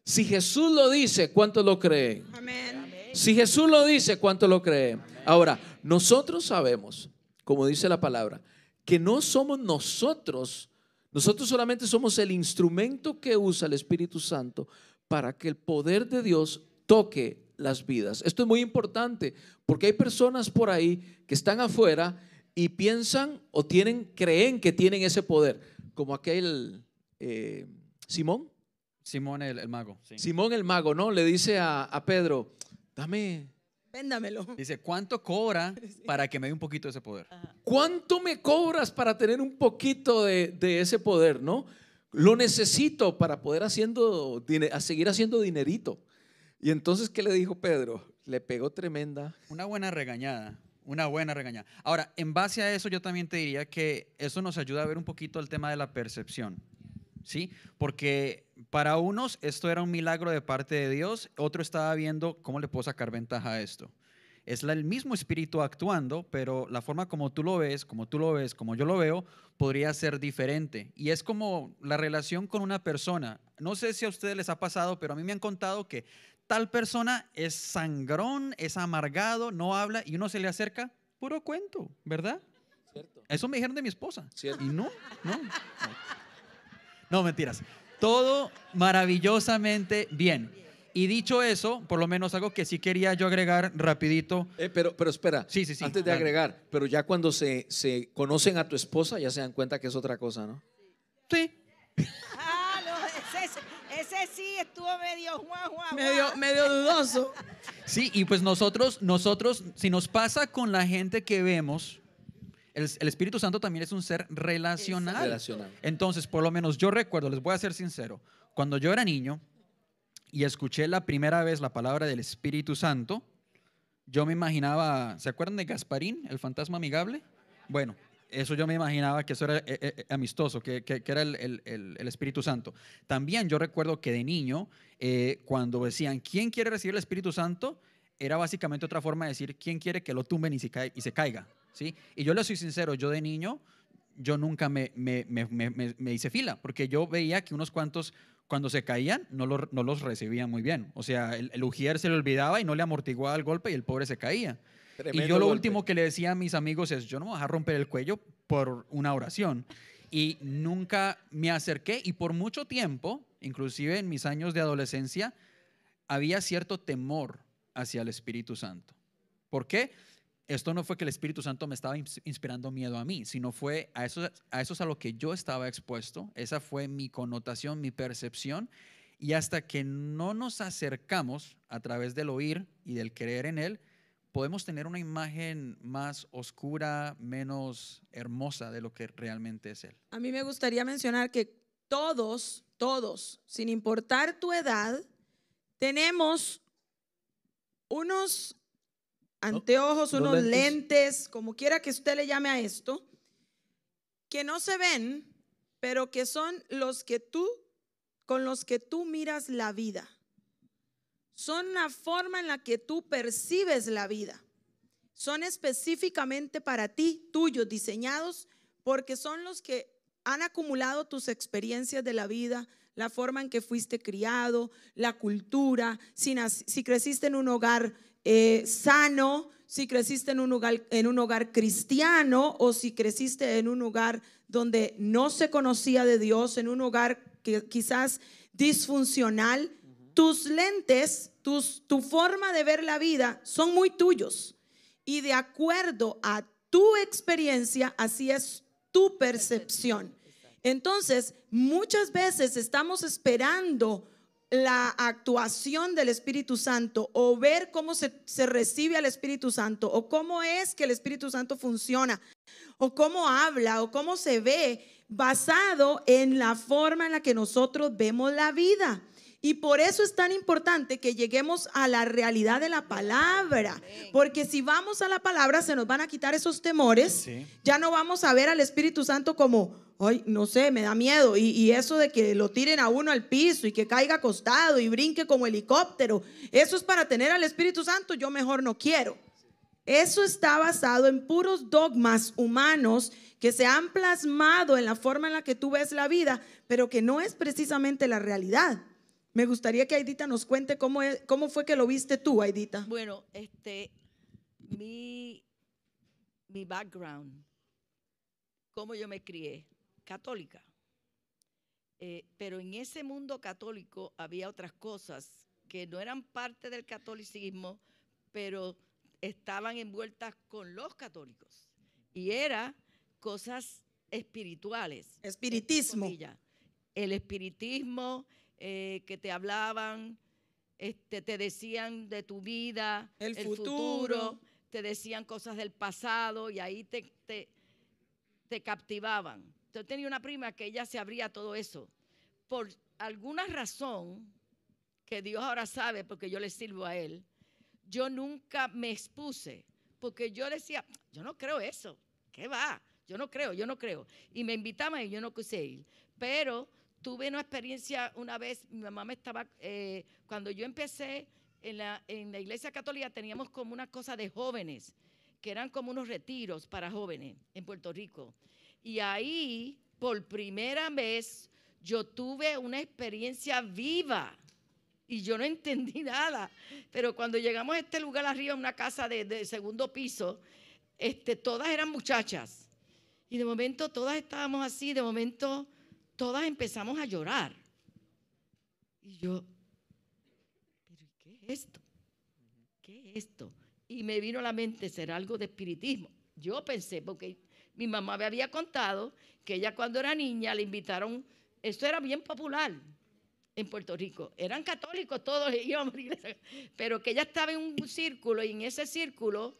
Si Jesús lo dice, ¿cuánto lo creen? Si Jesús lo dice, ¿cuánto lo creen? Ahora, nosotros sabemos, como dice la palabra, que no somos nosotros, nosotros solamente somos el instrumento que usa el Espíritu Santo para que el poder de Dios toque las vidas. Esto es muy importante porque hay personas por ahí que están afuera y piensan o tienen, creen que tienen ese poder, como aquel eh, Simón. Simón el, mago. Simón el mago, ¿no? Le dice a, Pedro, dame. Véndamelo. Dice, ¿cuánto cobra para que me dé un poquito de ese poder? ¿Cuánto me cobras para tener un poquito de, ese poder, no? Lo necesito para poder haciendo, a seguir haciendo dinerito. Y entonces, ¿qué le dijo Pedro? Le pegó tremenda. Una buena regañada. Una buena regañada. Ahora, en base a eso, yo también te diría que eso nos ayuda a ver un poquito el tema de la percepción. ¿Sí? Porque para unos esto era un milagro de parte de Dios, otro estaba viendo cómo le puedo sacar ventaja a esto. Es el mismo espíritu actuando, pero la forma como tú lo ves, como tú lo ves, como yo lo veo, podría ser diferente. Y es como la relación con una persona. No sé si a ustedes les ha pasado, pero a mí me han contado que tal persona es sangrón, es amargado, no habla y uno se le acerca, puro cuento, ¿verdad? Eso me dijeron de mi esposa. Y no, no. No, mentiras. Todo maravillosamente bien. Y dicho eso, por lo menos algo que sí quería yo agregar rapidito. Eh, pero, pero espera, sí, sí, sí, antes de agregar, pero ya cuando se, se conocen a tu esposa ya se dan cuenta que es otra cosa, ¿no? Sí. Ese sí estuvo medio Juan, Juan, medio, medio dudoso. Sí, y pues nosotros, nosotros, si nos pasa con la gente que vemos, el, Espíritu Santo también es un ser relacional. relacional. Entonces, por lo menos yo recuerdo, les voy a ser sincero, cuando yo era niño y escuché la primera vez la palabra del Espíritu Santo, yo me imaginaba, ¿se acuerdan de Gasparín, el fantasma amigable? Bueno, eso yo me imaginaba que eso era eh, eh, amistoso, que, era el, Espíritu Santo. También yo recuerdo que de niño, eh, cuando decían, ¿quién quiere recibir el Espíritu Santo? Era básicamente otra forma de decir, ¿quién quiere que lo tumben y se, y se caiga? ¿Sí? Y yo le soy sincero, yo de niño, yo nunca me, me, hice fila, porque yo veía que unos cuantos, cuando se caían, no, no los recibían muy bien. O sea, el, el ujier se le olvidaba y no le amortiguaba el golpe y el pobre se caía y yo lo último que le decía a mis amigos es, yo no me voy a romper el cuello por una oración. Y nunca me acerqué y por mucho tiempo, inclusive en mis años de adolescencia, había cierto temor hacia el Espíritu Santo. ¿Por qué? Esto no fue que el Espíritu Santo me estaba inspirando miedo a mí, sino fue a eso, a eso es a lo que yo estaba expuesto. Esa fue mi connotación, mi percepción. Y hasta que no nos acercamos a través del oír y del creer en Él, podemos tener una imagen más oscura, menos hermosa de lo que realmente es Él. A mí me gustaría mencionar que todos, todos, sin importar tu edad, tenemos unos anteojos, unos lentes, como quiera que usted le llame a esto, que no se ven, pero que son los que tú, con los que tú miras la vida. Son una forma en la que tú percibes la vida. Son específicamente para ti, tuyos, diseñados, porque son los que han acumulado tus experiencias de la vida, la forma en que fuiste criado, la cultura, si, si creciste en un hogar eh, sano, si creciste en un, hogar, en un hogar cristiano o si creciste en un hogar donde no se conocía de Dios, en un hogar que quizás disfuncional, tus lentes, tus, tu forma de ver la vida son muy tuyos. Y de acuerdo a tu experiencia, así es tu percepción. Entonces, muchas veces estamos esperando la actuación del Espíritu Santo o ver cómo se, se, recibe al Espíritu Santo o cómo es que el Espíritu Santo funciona o cómo habla o cómo se ve basado en la forma en la que nosotros vemos la vida. Y por eso es tan importante que lleguemos a la realidad de la palabra. Porque si vamos a la palabra se nos van a quitar esos temores. Ya no vamos a ver al Espíritu Santo como, ay, no sé, me da miedo. Y, y, eso de que lo tiren a uno al piso y que caiga acostado y brinque como helicóptero. Eso es para tener al Espíritu Santo. Yo mejor no quiero. Eso está basado en puros dogmas humanos que se han plasmado en la forma en la que tú ves la vida, pero que no es precisamente la realidad. Me gustaría que Aidita nos cuente cómo, cómo fue que lo viste tú, Aidita. Bueno, este, mi, mi background, cómo yo me crié, católica. Eh, pero en ese mundo católico había otras cosas que no eran parte del catolicismo, pero estaban envueltas con los católicos. Y era cosas espirituales. Espiritismo. El espiritismo, eh, que te hablaban, este, te decían de tu vida, el, futuro. te decían cosas del pasado y ahí te, te, te captivaban. Yo tenía una prima que ella se abría todo eso. Por alguna razón que Dios ahora sabe, porque yo le sirvo a Él, yo nunca me expuse, porque yo decía, yo no creo eso, ¿qué va? Yo no creo, yo no creo. Y me invitaban y yo no quise ir. Pero tuve una experiencia una vez, mi mamá me estaba, eh, cuando yo empecé en la, en la iglesia católica teníamos como una cosa de jóvenes, que eran como unos retiros para jóvenes en Puerto Rico. Y ahí, por primera vez, yo tuve una experiencia viva y yo no entendí nada. Pero cuando llegamos a este lugar arriba, una casa de, de, segundo piso, este, todas eran muchachas. Y de momento todas estábamos así, de momento todas empezamos a llorar. Y yo, ¿pero qué es esto? ¿Qué es esto? Y me vino a la mente, ¿será algo de espiritismo? Yo pensé, porque mi mamá me había contado que ella cuando era niña le invitaron, esto era bien popular en Puerto Rico, eran católicos todos, íbamos pero que ella estaba en un círculo y en ese círculo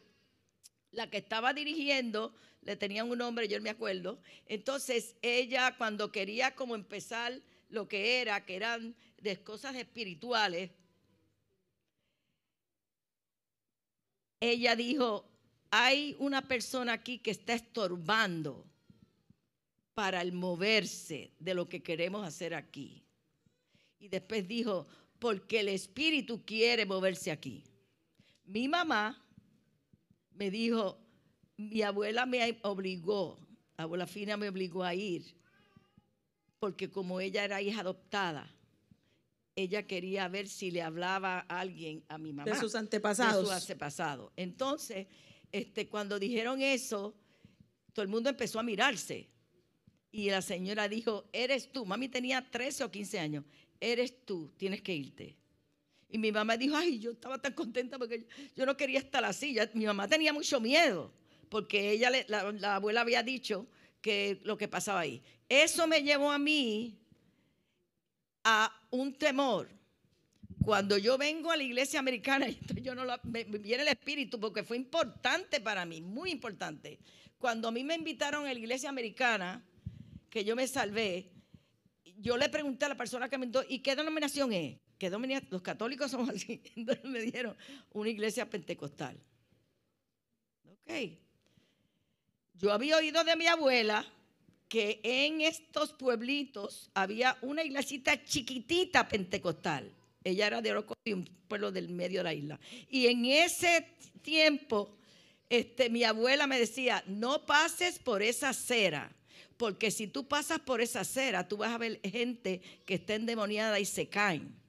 la que estaba dirigiendo le tenían un nombre, yo me acuerdo. Entonces ella cuando quería como empezar lo que era, que eran de cosas espirituales, ella dijo, hay una persona aquí que está estorbando para el moverse de lo que queremos hacer aquí. Y después dijo, porque el espíritu quiere moverse aquí. Mi mamá me dijo, mi abuela me obligó, abuela Fina me obligó a ir, porque como ella era hija adoptada, ella quería ver si le hablaba a alguien a mi mamá. De sus antepasados. De sus antepasados. Entonces, este, cuando dijeron eso, todo el mundo empezó a mirarse. Y la señora dijo, eres tú. Mami tenía 13 o 15 años. Eres tú, tienes que irte. Y mi mamá dijo, ay, yo estaba tan contenta porque yo no quería estar así. mi mamá tenía mucho miedo porque ella, la, abuela había dicho que lo que pasaba ahí. Eso me llevó a mí a un temor. Cuando yo vengo a la iglesia americana, yo no me, me viene el espíritu porque fue importante para mí, muy importante. Cuando a mí me invitaron a la iglesia americana, que yo me salvé, yo le pregunté a la persona que me invitó, ¿y qué denominación es? que los católicos somos así. Entonces me dijeron, una iglesia pentecostal. Ok. Yo había oído de mi abuela que en estos pueblitos había una iglesita chiquitita pentecostal. Ella era de Orocovi, un pueblo del medio de la isla. Y en ese tiempo, este, mi abuela me decía, no pases por esa acera, porque si tú pasas por esa acera, tú vas a ver gente que está endemoniada y se caen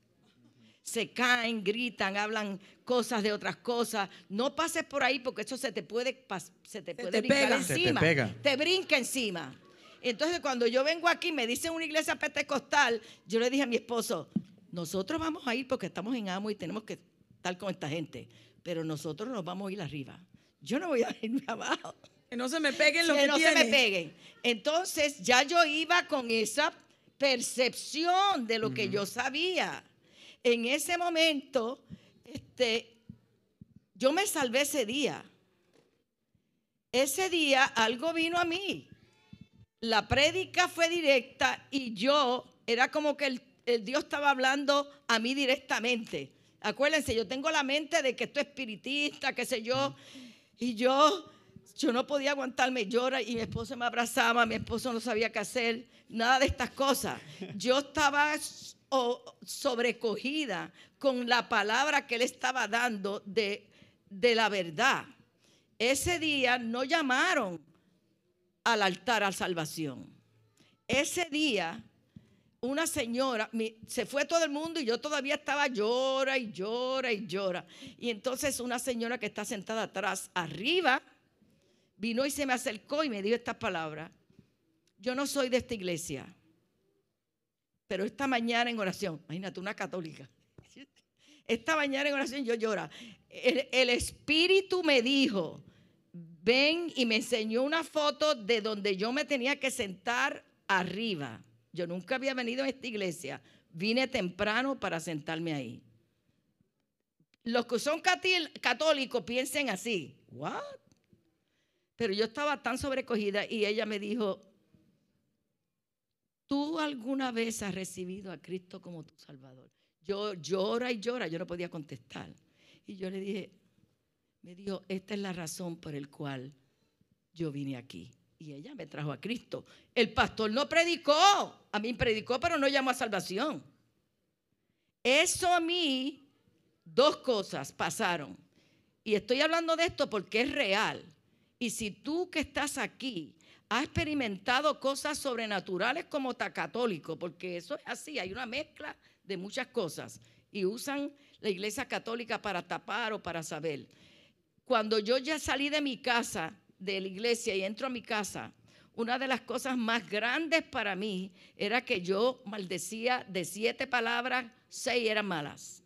se caen, gritan, hablan cosas de otras cosas. No pases por ahí porque eso se te puede, se te puede brincar encima. te, brinca encima. Entonces, cuando yo vengo aquí, me dicen una iglesia pentecostal, yo le dije a mi esposo, nosotros vamos a ir porque estamos en amo y tenemos que estar con esta gente, pero nosotros nos vamos a ir arriba. Yo no voy a irme abajo. Que no se me peguen lo que que no se me peguen. Entonces ya yo iba con esa percepción de lo que yo sabía. En ese momento, este, yo me salvé ese día. Ese día algo vino a mí. La prédica fue directa y yo era como que el, Dios estaba hablando a mí directamente. Acuérdense, yo tengo la mente de que esto es espiritista, qué sé yo, y yo yo no podía aguantarme, llora y mi esposo me abrazaba, mi esposo no sabía qué hacer, nada de estas cosas. Yo estaba sobrecogida con la palabra que él estaba dando de, de la verdad. Ese día no llamaron al altar a salvación. Ese día una señora, se fue todo el mundo y yo todavía estaba llora y llora y llora. Y entonces una señora que está sentada atrás, arriba, vino y se me acercó y me dijo estas palabras. Yo no soy de esta iglesia, pero esta mañana en oración, imagínate, una católica. Esta mañana en oración yo llora. El, el Espíritu me dijo, ven y me enseñó una foto de donde yo me tenía que sentar arriba. Yo nunca había venido a esta iglesia. Vine temprano para sentarme ahí. Los que son católicos piensen así. ¿What? Pero yo estaba tan sobrecogida y ella me dijo, ¿tú alguna vez has recibido a Cristo como tu Salvador? Yo llora y llora, yo no podía contestar. Y yo le dije, me dijo, esta es la razón por el cual yo vine aquí. Y ella me trajo a Cristo. El pastor no predicó, a mí predicó, pero no llamó a salvación. Eso a mí, dos cosas pasaron. Y estoy hablando de esto porque es real. Y si tú que estás aquí has experimentado cosas sobrenaturales como católico, porque eso es así, hay una mezcla de muchas cosas y usan la iglesia católica para tapar o para saber. Cuando yo ya salí de mi casa, de la iglesia y entro a mi casa, una de las cosas más grandes para mí era que yo maldecía de siete palabras, seis eran malas.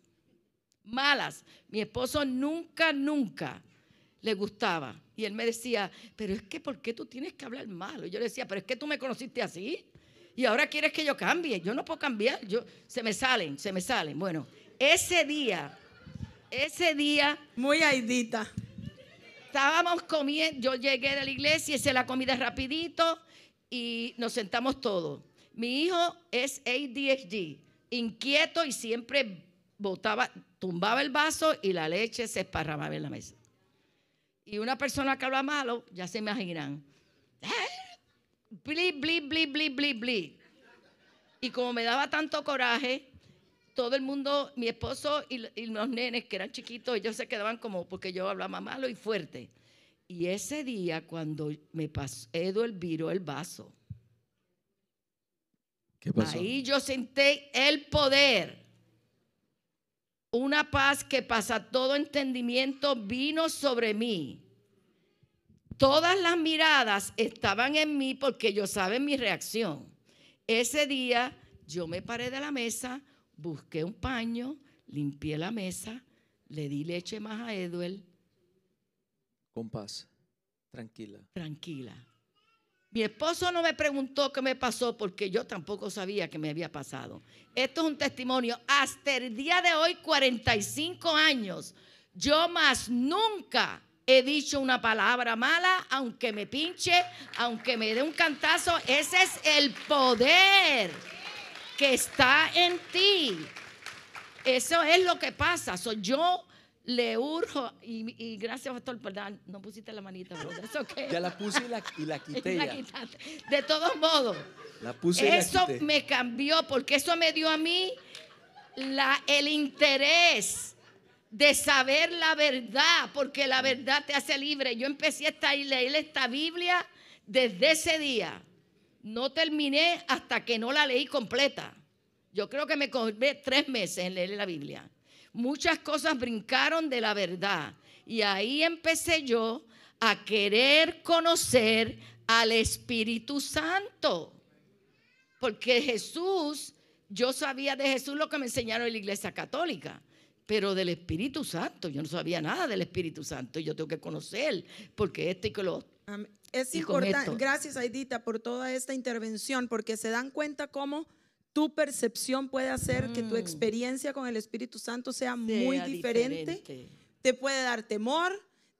Malas. Mi esposo nunca, nunca le gustaba. Y él me decía, pero es que ¿por qué tú tienes que hablar malo? Y yo le decía, pero es que tú me conociste así. Y ahora quieres que yo cambie. Yo no puedo cambiar. Yo, se me salen, se me salen. Bueno, ese día, ese día Muy aidita. estábamos comiendo, yo llegué de la iglesia, hice la comida rapidito y nos sentamos todos. Mi hijo es ADHD, inquieto y siempre botaba, tumbaba el vaso y la leche se esparramaba en la mesa. Y una persona que habla malo, ya se imaginan. Bli, bli, bli, bli, bli, bli. Y como me daba tanto coraje, todo el mundo, mi esposo y, y los nenes que eran chiquitos, ellos se quedaban como porque yo hablaba malo y fuerte. Y ese día cuando me pasó, Edward viró el vaso. ¿Qué pasó? Ahí yo senté el poder. Una paz que pasa todo entendimiento vino sobre mí. Todas las miradas estaban en mí porque ellos saben mi reacción. Ese día yo me paré de la mesa, busqué un paño, limpié la mesa, le di leche más a Edward, Con paz, tranquila. tranquila. Mi esposo no me preguntó qué me pasó porque yo tampoco sabía que me había pasado. Esto es un testimonio. Hasta el día de hoy, 45 años, yo más nunca he dicho una palabra mala, aunque me pinche, aunque me dé un cantazo. Ese es el poder que está en ti. Eso es lo que pasa. So, yo le urjo, y, y gracias, pastor, perdón, no pusiste la manita, bro. Eso que Ya la puse y la, y la quité la. De todos modos, La puse y la eso quité. me cambió porque eso me dio a mí la, el interés de saber la verdad, porque la verdad te hace libre. Yo empecé a estar y leer esta Biblia desde ese día. No terminé hasta que no la leí completa. Yo creo que me cogí tres meses en leer la Biblia. Muchas cosas brincaron de la verdad. Y ahí empecé yo a querer conocer al Espíritu Santo. Porque Jesús, yo sabía de Jesús lo que me enseñaron en la iglesia católica, pero del Espíritu Santo, yo no sabía nada del Espíritu Santo. Yo tengo que conocer, porque esto y que lo es importante, gracias Aidita por toda esta intervención, porque se dan cuenta cómo tu percepción puede hacer que tu Mm. experiencia con el Espíritu Santo sea, muy diferente. diferente. Te puede dar temor,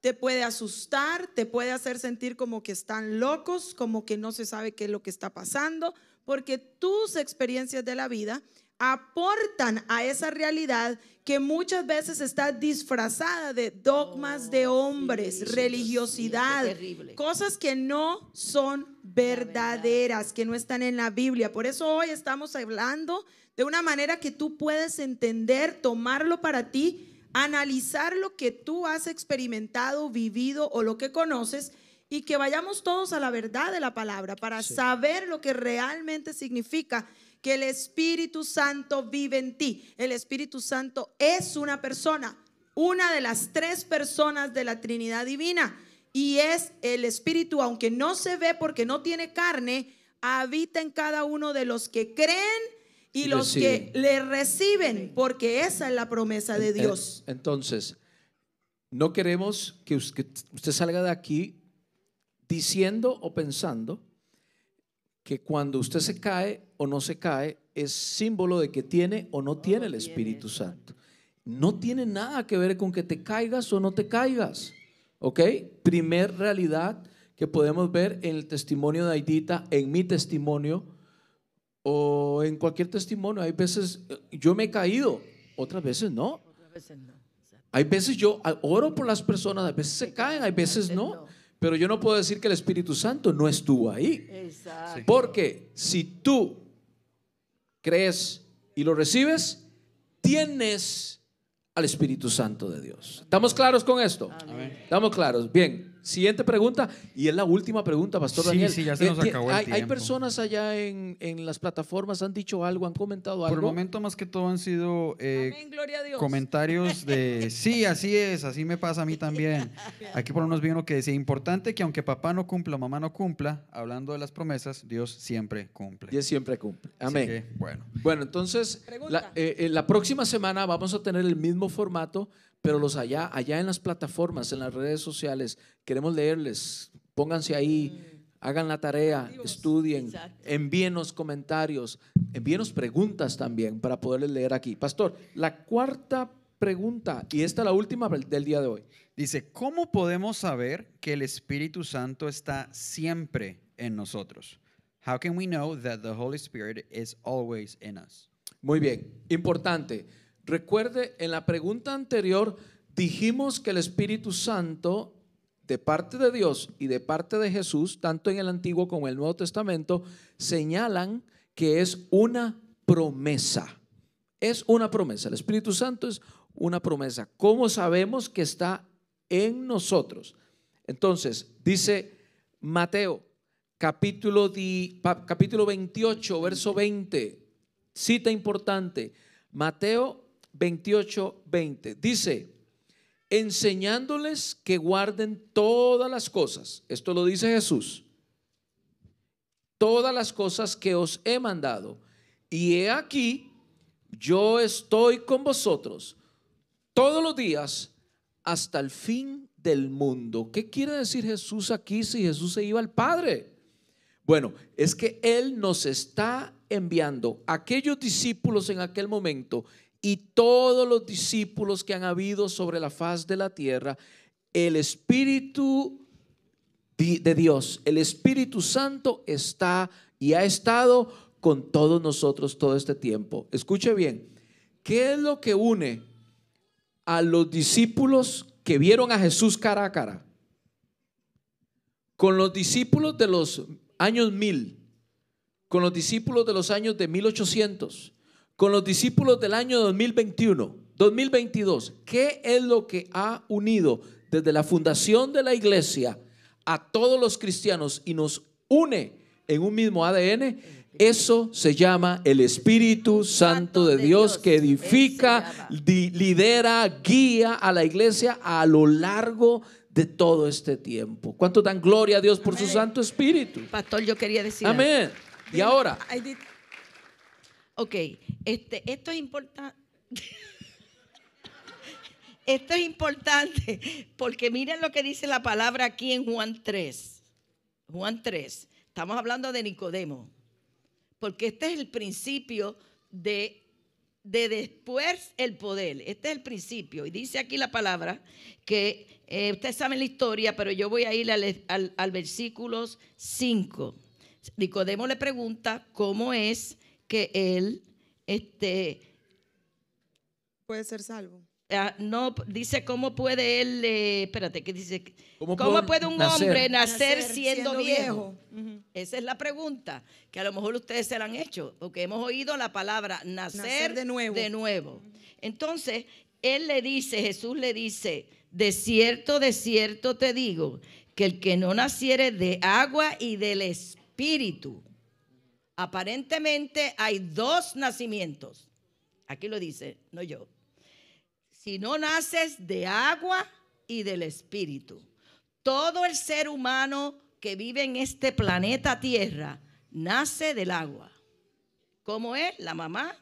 te puede asustar, te puede hacer sentir como que están locos, como que no se sabe qué es lo que está pasando, porque tus experiencias de la vida aportan a esa realidad que muchas veces está disfrazada de dogmas de hombres, sí, sí, religiosidad, cosas que no son verdaderas, que no están en la Biblia. Por eso hoy estamos hablando de una manera que tú puedes entender, tomarlo para ti, analizar lo que tú has experimentado, vivido o lo que conoces y que vayamos todos a la verdad de la palabra para saber lo que realmente significa que el Espíritu Santo vive en ti. El Espíritu Santo es una persona, una de las tres personas de la Trinidad Divina. Y es el Espíritu, aunque no se ve porque no tiene carne, habita en cada uno de los que creen y los que le reciben, porque esa es la promesa de Dios. Entonces, no queremos que usted salga de aquí diciendo o pensando que cuando usted se cae o no se cae es símbolo de que tiene o no tiene el Espíritu Santo. No tiene nada que ver con que te caigas o no te caigas. ¿Ok? Primer realidad que podemos ver en el testimonio de Aidita, en mi testimonio o en cualquier testimonio. Hay veces eh, yo me he caído, otras veces no. Otras veces no. Hay veces yo ah, oro por las personas, a veces se caen, hay veces no. Pero yo no puedo decir que el Espíritu Santo no estuvo ahí. Exacto. Porque si tú crees y lo recibes, tienes al Espíritu Santo de Dios. ¿Estamos claros con esto? Estamos claros. Bien, siguiente pregunta y es la última pregunta, Pastor Sí, Daniel. sí, ya se nos Eh, acabó el hay, hay tiempo. personas allá en, en las plataformas, han dicho algo, han comentado Por el algo. momento, más que todo, han sido eh, Amén, gloria a Dios. comentarios de sí, así es, así me pasa a mí también. Aquí por lo menos vi uno que decía, importante que aunque papá no cumpla, mamá no cumpla, hablando de las promesas, Dios siempre cumple. Dios siempre cumple. Así Amén. que, bueno, Bueno, entonces, la, eh, eh, la próxima semana vamos a tener el mismo formato, pero los allá, allá en las plataformas, en las redes sociales, queremos leerles. Pónganse ahí, hagan la tarea, estudien, Exacto. envíenos comentarios, envíenos preguntas también para poderles leer aquí. Pastor, la cuarta pregunta, y esta es la última del día de hoy. dice, ¿cómo podemos saber que el Espíritu Santo está siempre en nosotros? How can we know that the Holy Spirit is always in us? Muy bien, importante. Recuerde, en la pregunta anterior dijimos que el Espíritu Santo, de parte de Dios y de parte de Jesús, tanto en el Antiguo como en el Nuevo Testamento, señalan que es una promesa. Es una promesa. El Espíritu Santo es una promesa. ¿Cómo sabemos que está en nosotros? Entonces, dice Mateo, capítulo, capítulo 28, verso 20. Cita importante. Mateo 28, 20. Dice, enseñándoles que guarden todas las cosas. Esto lo dice Jesús. Todas las cosas que os he mandado. Y he aquí, yo estoy con vosotros todos los días hasta el fin del mundo. ¿Qué quiere decir Jesús aquí si Jesús se iba al Padre? Bueno, es que Él nos está enviando aquellos discípulos en aquel momento y todos los discípulos que han habido sobre la faz de la tierra, el Espíritu de Dios, el Espíritu Santo está y ha estado con todos nosotros todo este tiempo. Escuche bien, ¿qué es lo que une a los discípulos que vieron a Jesús cara a cara? Con los discípulos de los años 1000, con los discípulos de los años de 1800, con los discípulos del año 2021, 2022. ¿Qué es lo que ha unido desde la fundación de la iglesia a todos los cristianos y nos une en un mismo ADN? Eso se llama el Espíritu Santo de Dios que edifica, lidera, guía a la iglesia a lo largo de todo este tiempo. ¿Cuánto dan gloria a Dios por su. Santo Espíritu? Pastor, yo quería decir. algo. Amén. Y ahora, Ok, este, esto es importante. esto es importante porque miren lo que dice la palabra aquí en Juan 3. Juan 3. Estamos hablando de Nicodemo. Porque este es el principio de, de después el poder. Este es el principio. Y dice aquí la palabra que eh, ustedes saben la historia, pero yo voy a ir al, al, al versículo 5. Nicodemo le pregunta cómo es que él este, puede ser salvo. Ah, no, dice cómo puede él, eh, espérate, ¿qué dice? ¿Cómo, puede un hombre nacer, siendo, viejo? Esa es la pregunta que a lo mejor ustedes se la han hecho, porque hemos oído la palabra nacer, de nuevo. De nuevo. Entonces, él le dice, Jesús le dice, de cierto, de cierto te digo, que el que no naciere de agua y del espíritu, aparentemente hay dos nacimientos. Aquí lo dice, no yo si no naces de agua y del Espíritu. Todo el ser humano que vive en este planeta Tierra nace del agua. ¿Cómo es? La mamá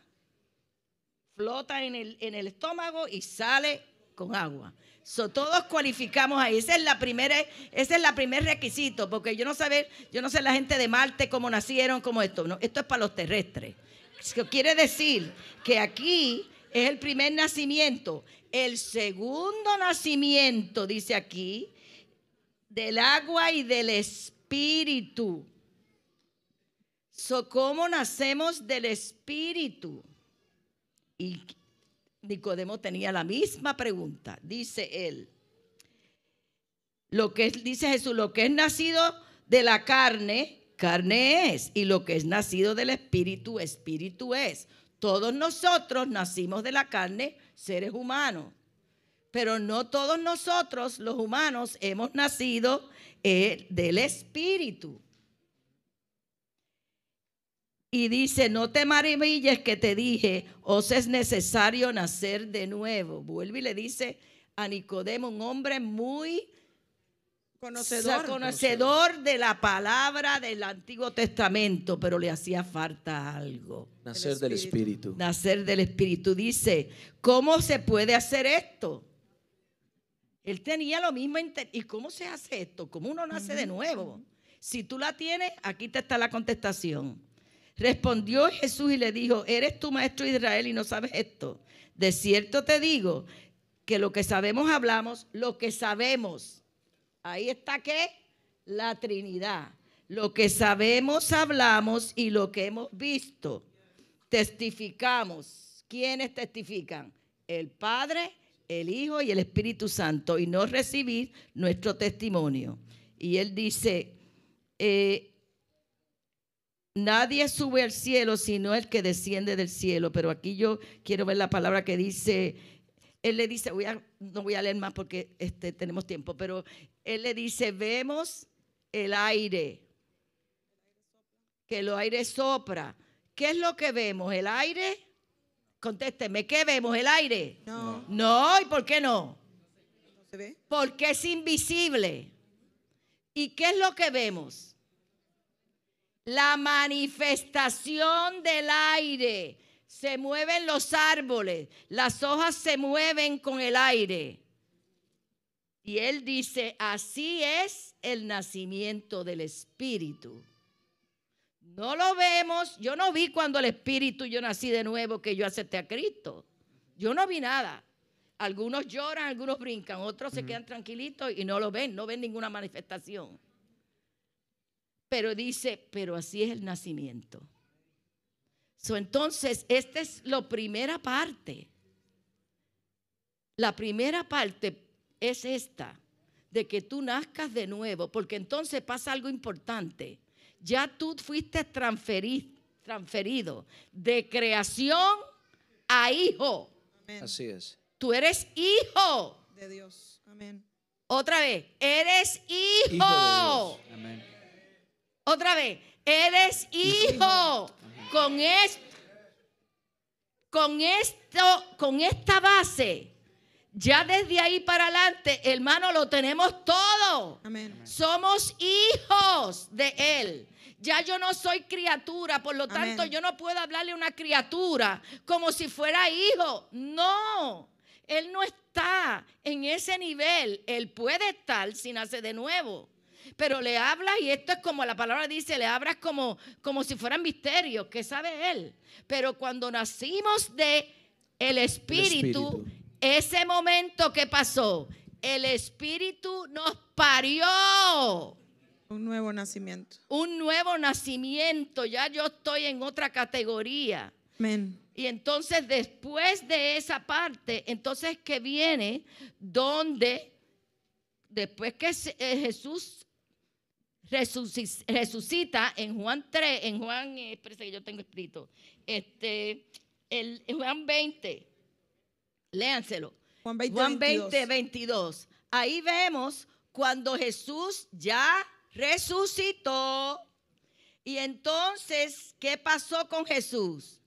flota en el, en el estómago y sale con agua. Todos cualificamos ahí. Ese es la primera, ese es la primer requisito, porque yo no sé, yo no sé la gente de Marte cómo nacieron, como esto. No, esto es para los terrestres. Quiere decir que aquí es el primer nacimiento. El segundo nacimiento, dice aquí, del agua y del espíritu. So, ¿Cómo nacemos del espíritu? Y Nicodemo tenía la misma pregunta. Dice él, lo que dice Jesús, lo que es nacido de la carne, carne es, y lo que es nacido del espíritu, espíritu es. Todos nosotros nacimos de la carne, seres humanos, pero no todos nosotros, los humanos, hemos nacido eh, del espíritu. Y dice, no te maravilles que te dije, os es necesario nacer de nuevo. Vuelve y le dice a Nicodemo, un hombre muy Conocedor. conocedor de la palabra del Antiguo Testamento, pero le hacía falta algo. Nacer del Espíritu. Nacer del Espíritu. Dice, ¿cómo se puede hacer esto? Él tenía lo mismo. ¿Y cómo se hace esto? ¿Cómo uno nace de nuevo? Si tú la tienes, aquí te está la contestación. Respondió Jesús y le dijo, eres tu maestro Israel y no sabes esto. De cierto te digo que lo que sabemos hablamos, lo que sabemos Ahí está qué? La Trinidad. Lo que sabemos hablamos y lo que hemos visto testificamos. ¿Quiénes testifican? El Padre, el Hijo y el Espíritu Santo y no recibir nuestro testimonio. Y él dice, eh, nadie sube al cielo sino el que desciende del cielo. Pero aquí yo quiero ver la palabra que dice él le dice, no voy a leer más porque este, tenemos tiempo, pero él le dice, vemos el aire, que el aire sopra. ¿Qué es lo que vemos? ¿El aire? Contésteme, ¿qué vemos? ¿El aire? No. No, ¿y por qué no? ¿No se ve? Porque es invisible. ¿Y qué es lo que vemos? La manifestación del aire se mueven los árboles, las hojas se mueven con el aire. Y él dice, así es el nacimiento del Espíritu. No lo vemos, yo no vi cuando el Espíritu, yo nací de nuevo, que yo acepté a Cristo. Yo no vi nada. Algunos lloran, algunos brincan, otros se quedan tranquilitos y no lo ven, no ven ninguna manifestación. Pero dice, pero así es el nacimiento entonces, esta es la primera parte. La primera parte es esta, de que tú nazcas de nuevo, porque entonces pasa algo importante. Ya tú fuiste transferido, transferido de creación a hijo. Así es. Tú eres hijo de Dios. Amén. Otra vez, eres hijo. Otra vez, eres hijo con esto, con esto, con esta base, ya desde ahí para adelante, hermano, lo tenemos todo. Somos hijos de Él. Ya yo no soy criatura, por lo tanto yo no puedo hablarle a una criatura como si fuera hijo. No, Él no está en ese nivel. Él puede estar si nace de nuevo. Pero le hablas y esto es como la palabra dice, le hablas como, como si fueran misterios, que sabe él. Pero cuando nacimos de el espíritu, Espíritu. ese momento que pasó, el espíritu nos parió Un nuevo nacimiento. un nuevo nacimiento, ya yo estoy en otra categoría. Amén. Y entonces después de esa parte, entonces que viene donde, después que eh, Jesús resucita en Juan 3, en Juan, eh, espérese que yo tengo escrito, este, el, Juan 20, léanselo. Juan 20, Juan 22. 20, 22. Ahí vemos cuando Jesús ya resucitó. Y entonces, ¿qué pasó con Jesús?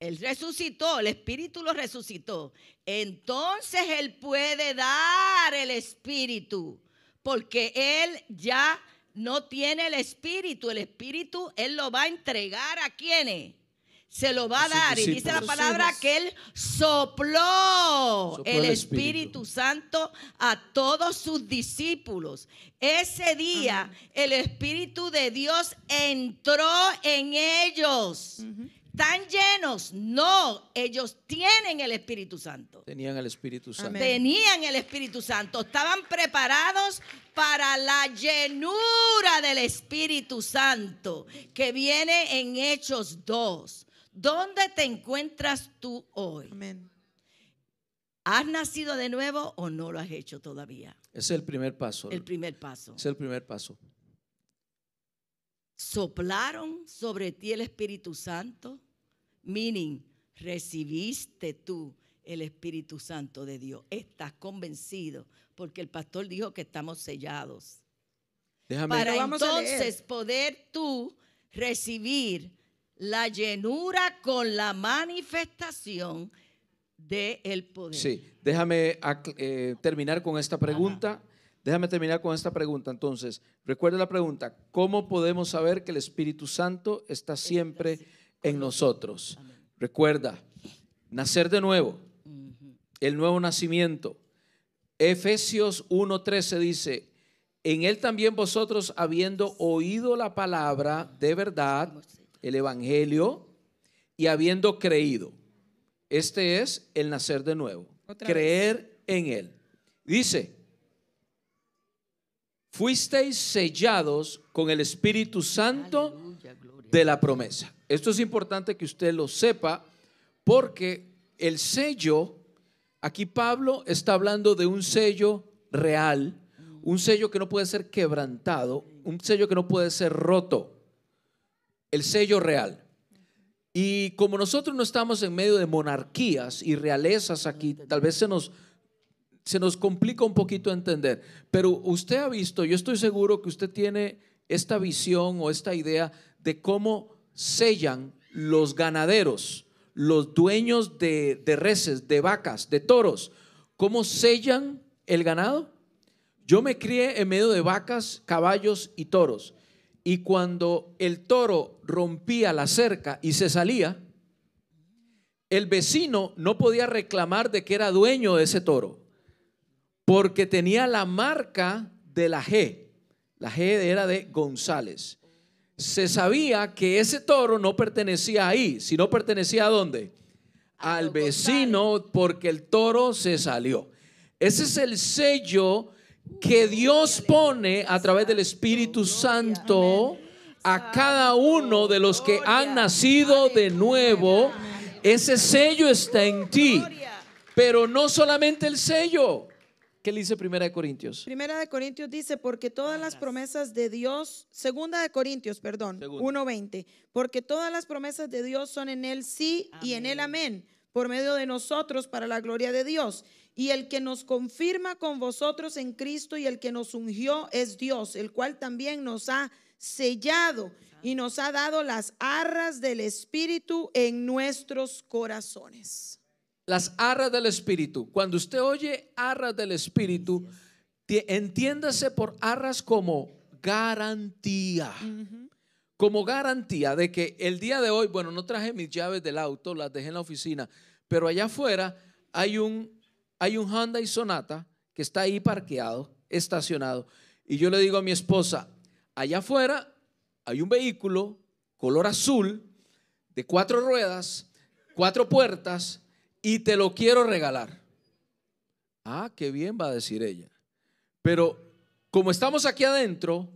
Él resucitó, el Espíritu lo resucitó. Entonces Él puede dar el Espíritu, porque Él ya no tiene el Espíritu. El Espíritu Él lo va a entregar a quienes. Se lo va a dar. Y dice la palabra que Él sopló, Sopló el Espíritu. Santo a todos sus discípulos. Ese día el Espíritu de Dios entró en ellos. ¿Están llenos? No, ellos tienen el Espíritu Santo. Tenían el Espíritu Santo. Amén. Tenían el Espíritu Santo, estaban preparados para la llenura del Espíritu Santo que viene en Hechos 2. ¿Dónde te encuentras tú hoy? Amén. ¿Has nacido de nuevo o no lo has hecho todavía? Es el primer paso. El primer paso. Es el primer paso. Soplaron sobre ti el Espíritu Santo, meaning recibiste tú el Espíritu Santo de Dios. Estás convencido porque el pastor dijo que estamos sellados. Déjame, Para vamos entonces poder tú recibir la llenura con la manifestación del poder. sí, déjame eh, terminar con esta pregunta. Déjame terminar con esta pregunta. Entonces, recuerda la pregunta, ¿cómo podemos saber que el Espíritu Santo está siempre en nosotros? Recuerda, nacer de nuevo, el nuevo nacimiento. Efesios 1:13 dice, en él también vosotros habiendo oído la palabra de verdad, el Evangelio, y habiendo creído. Este es el nacer de nuevo, creer en él. Dice, fuisteis sellados con el Espíritu Santo Aleluya, de la promesa. Esto es importante que usted lo sepa porque el sello, aquí Pablo está hablando de un sello real, un sello que no puede ser quebrantado, un sello que no puede ser roto, el sello real. Y como nosotros no estamos en medio de monarquías y realezas aquí, tal vez se nos, se nos complica un poquito entender. Pero usted ha visto, yo estoy seguro que usted tiene esta visión o esta idea de cómo sellan los ganaderos, los dueños de, de reses, de vacas, de toros, cómo sellan el ganado. Yo me crié en medio de vacas, caballos y toros. Y cuando el toro rompía la cerca y se salía, el vecino no podía reclamar de que era dueño de ese toro, porque tenía la marca de la G. La G era de González. Se sabía que ese toro no pertenecía ahí, sino pertenecía a dónde? A Al vecino, porque el toro se salió. Ese es el sello que Dios pone a través del Espíritu Santo a cada uno de los que han nacido de nuevo. Ese sello está en ti. Pero no solamente el sello. ¿Qué le dice Primera de Corintios? Primera de Corintios dice, porque todas las promesas de Dios, segunda de Corintios, perdón, Segunda. 1.20, porque todas las promesas de Dios son en él sí y en él amén, por medio de nosotros para la gloria de Dios. Y el que nos confirma con vosotros en Cristo y el que nos ungió es Dios, el cual también nos ha sellado y nos ha dado las arras del Espíritu en nuestros corazones. Las arras del Espíritu. Cuando usted oye arras del Espíritu, ti- entiéndase por arras como garantía. Como garantía de que el día de hoy, bueno, no traje mis llaves del auto, las dejé en la oficina, pero allá afuera hay un, hay un Honda y Sonata que está ahí parqueado, estacionado. y yo le digo a mi esposa, allá afuera hay un vehículo color azul de cuatro ruedas, cuatro puertas y te lo quiero regalar. Ah, qué bien va a decir ella. Pero como estamos aquí adentro,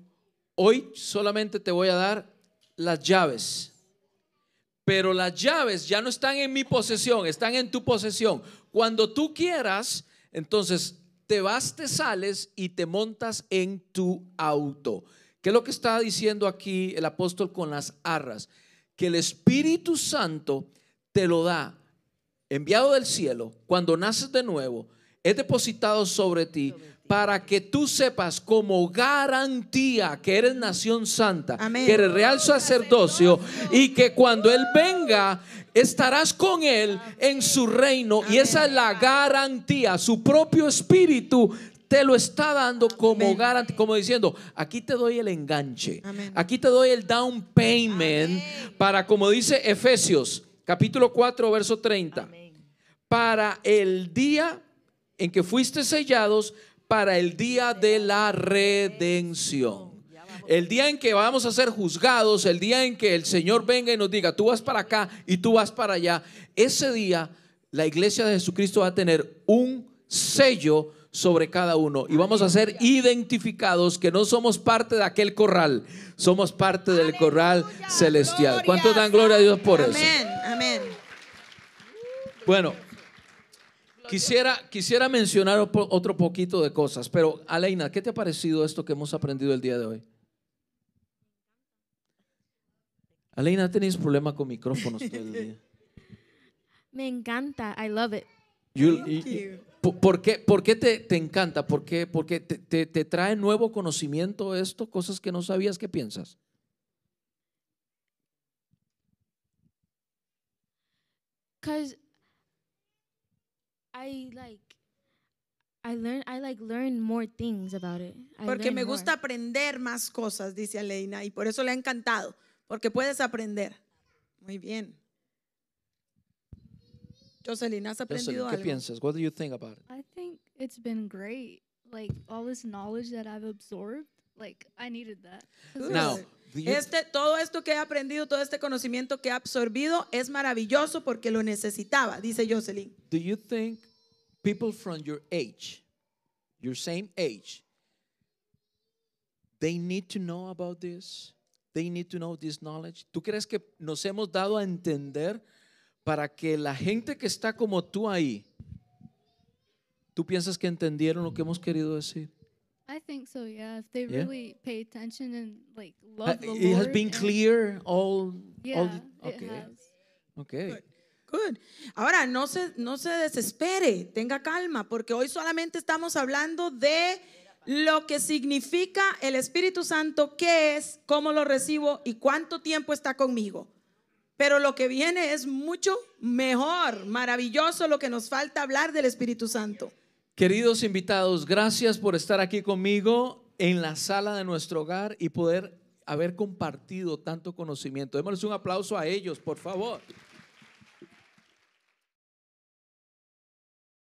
hoy solamente te voy a dar las llaves. Pero las llaves ya no están en mi posesión, están en tu posesión. Cuando tú quieras, entonces te vas, te sales y te montas en tu auto. ¿Qué es lo que está diciendo aquí el apóstol con las arras? Que el Espíritu Santo te lo da enviado del cielo cuando naces de nuevo, es depositado sobre ti para que tú sepas como garantía que eres nación santa, que eres real sacerdocio y que cuando Él venga estarás con Él en su reino. Y esa es la garantía, su propio espíritu te lo está dando como garantía, como diciendo, aquí te doy el enganche, aquí te doy el down payment para, como dice Efesios capítulo 4, verso 30, para el día en que fuiste sellados para el día de la redención. El día en que vamos a ser juzgados, el día en que el Señor venga y nos diga, tú vas para acá y tú vas para allá, ese día la iglesia de Jesucristo va a tener un sello sobre cada uno y vamos a ser identificados que no somos parte de aquel corral, somos parte del corral celestial. ¿Cuántos dan gloria a Dios por eso? Bueno, Quisiera, quisiera mencionar otro poquito de cosas, pero Aleina, ¿qué te ha parecido esto que hemos aprendido el día de hoy? Aleina, tenéis problema con micrófonos todo el día. Me encanta, I love it. ¿Por qué, por qué te, te, encanta? ¿Por qué, porque te, te, te, trae nuevo conocimiento esto? Cosas que no sabías, ¿qué piensas? Because I like I learn I like learn more things about it. porque me gusta aprender más cosas, dice Aleina, y por eso le ha encantado, porque puedes aprender. Muy bien. Jocelyn, ¿has aprendido Jocelyn, ¿qué piensas? What do you think about it? I think it's been great. Like all this knowledge that I've absorbed, like I needed that. Now, este, todo esto que he aprendido, todo este conocimiento que he absorbido es maravilloso porque lo necesitaba, dice Jocelyn. Do you think people from your age, your same age, they need to know about this? They need to know this knowledge. ¿Tú crees que nos hemos dado a entender para que la gente que está como tú ahí, tú piensas que entendieron lo que hemos querido decir? I think so, yeah. If they really pay attention and like love the it has Lord been clear all. Yeah, all it okay. has. Okay. Good. Ahora, no se, no se desespere, tenga calma, porque hoy solamente estamos hablando de lo que significa el Espíritu Santo, qué es, cómo lo recibo y cuánto tiempo está conmigo. Pero lo que viene es mucho mejor, maravilloso lo que nos falta hablar del Espíritu Santo. Queridos invitados, gracias por estar aquí conmigo en la sala de nuestro hogar y poder haber compartido tanto conocimiento. Démosles un aplauso a ellos, por favor.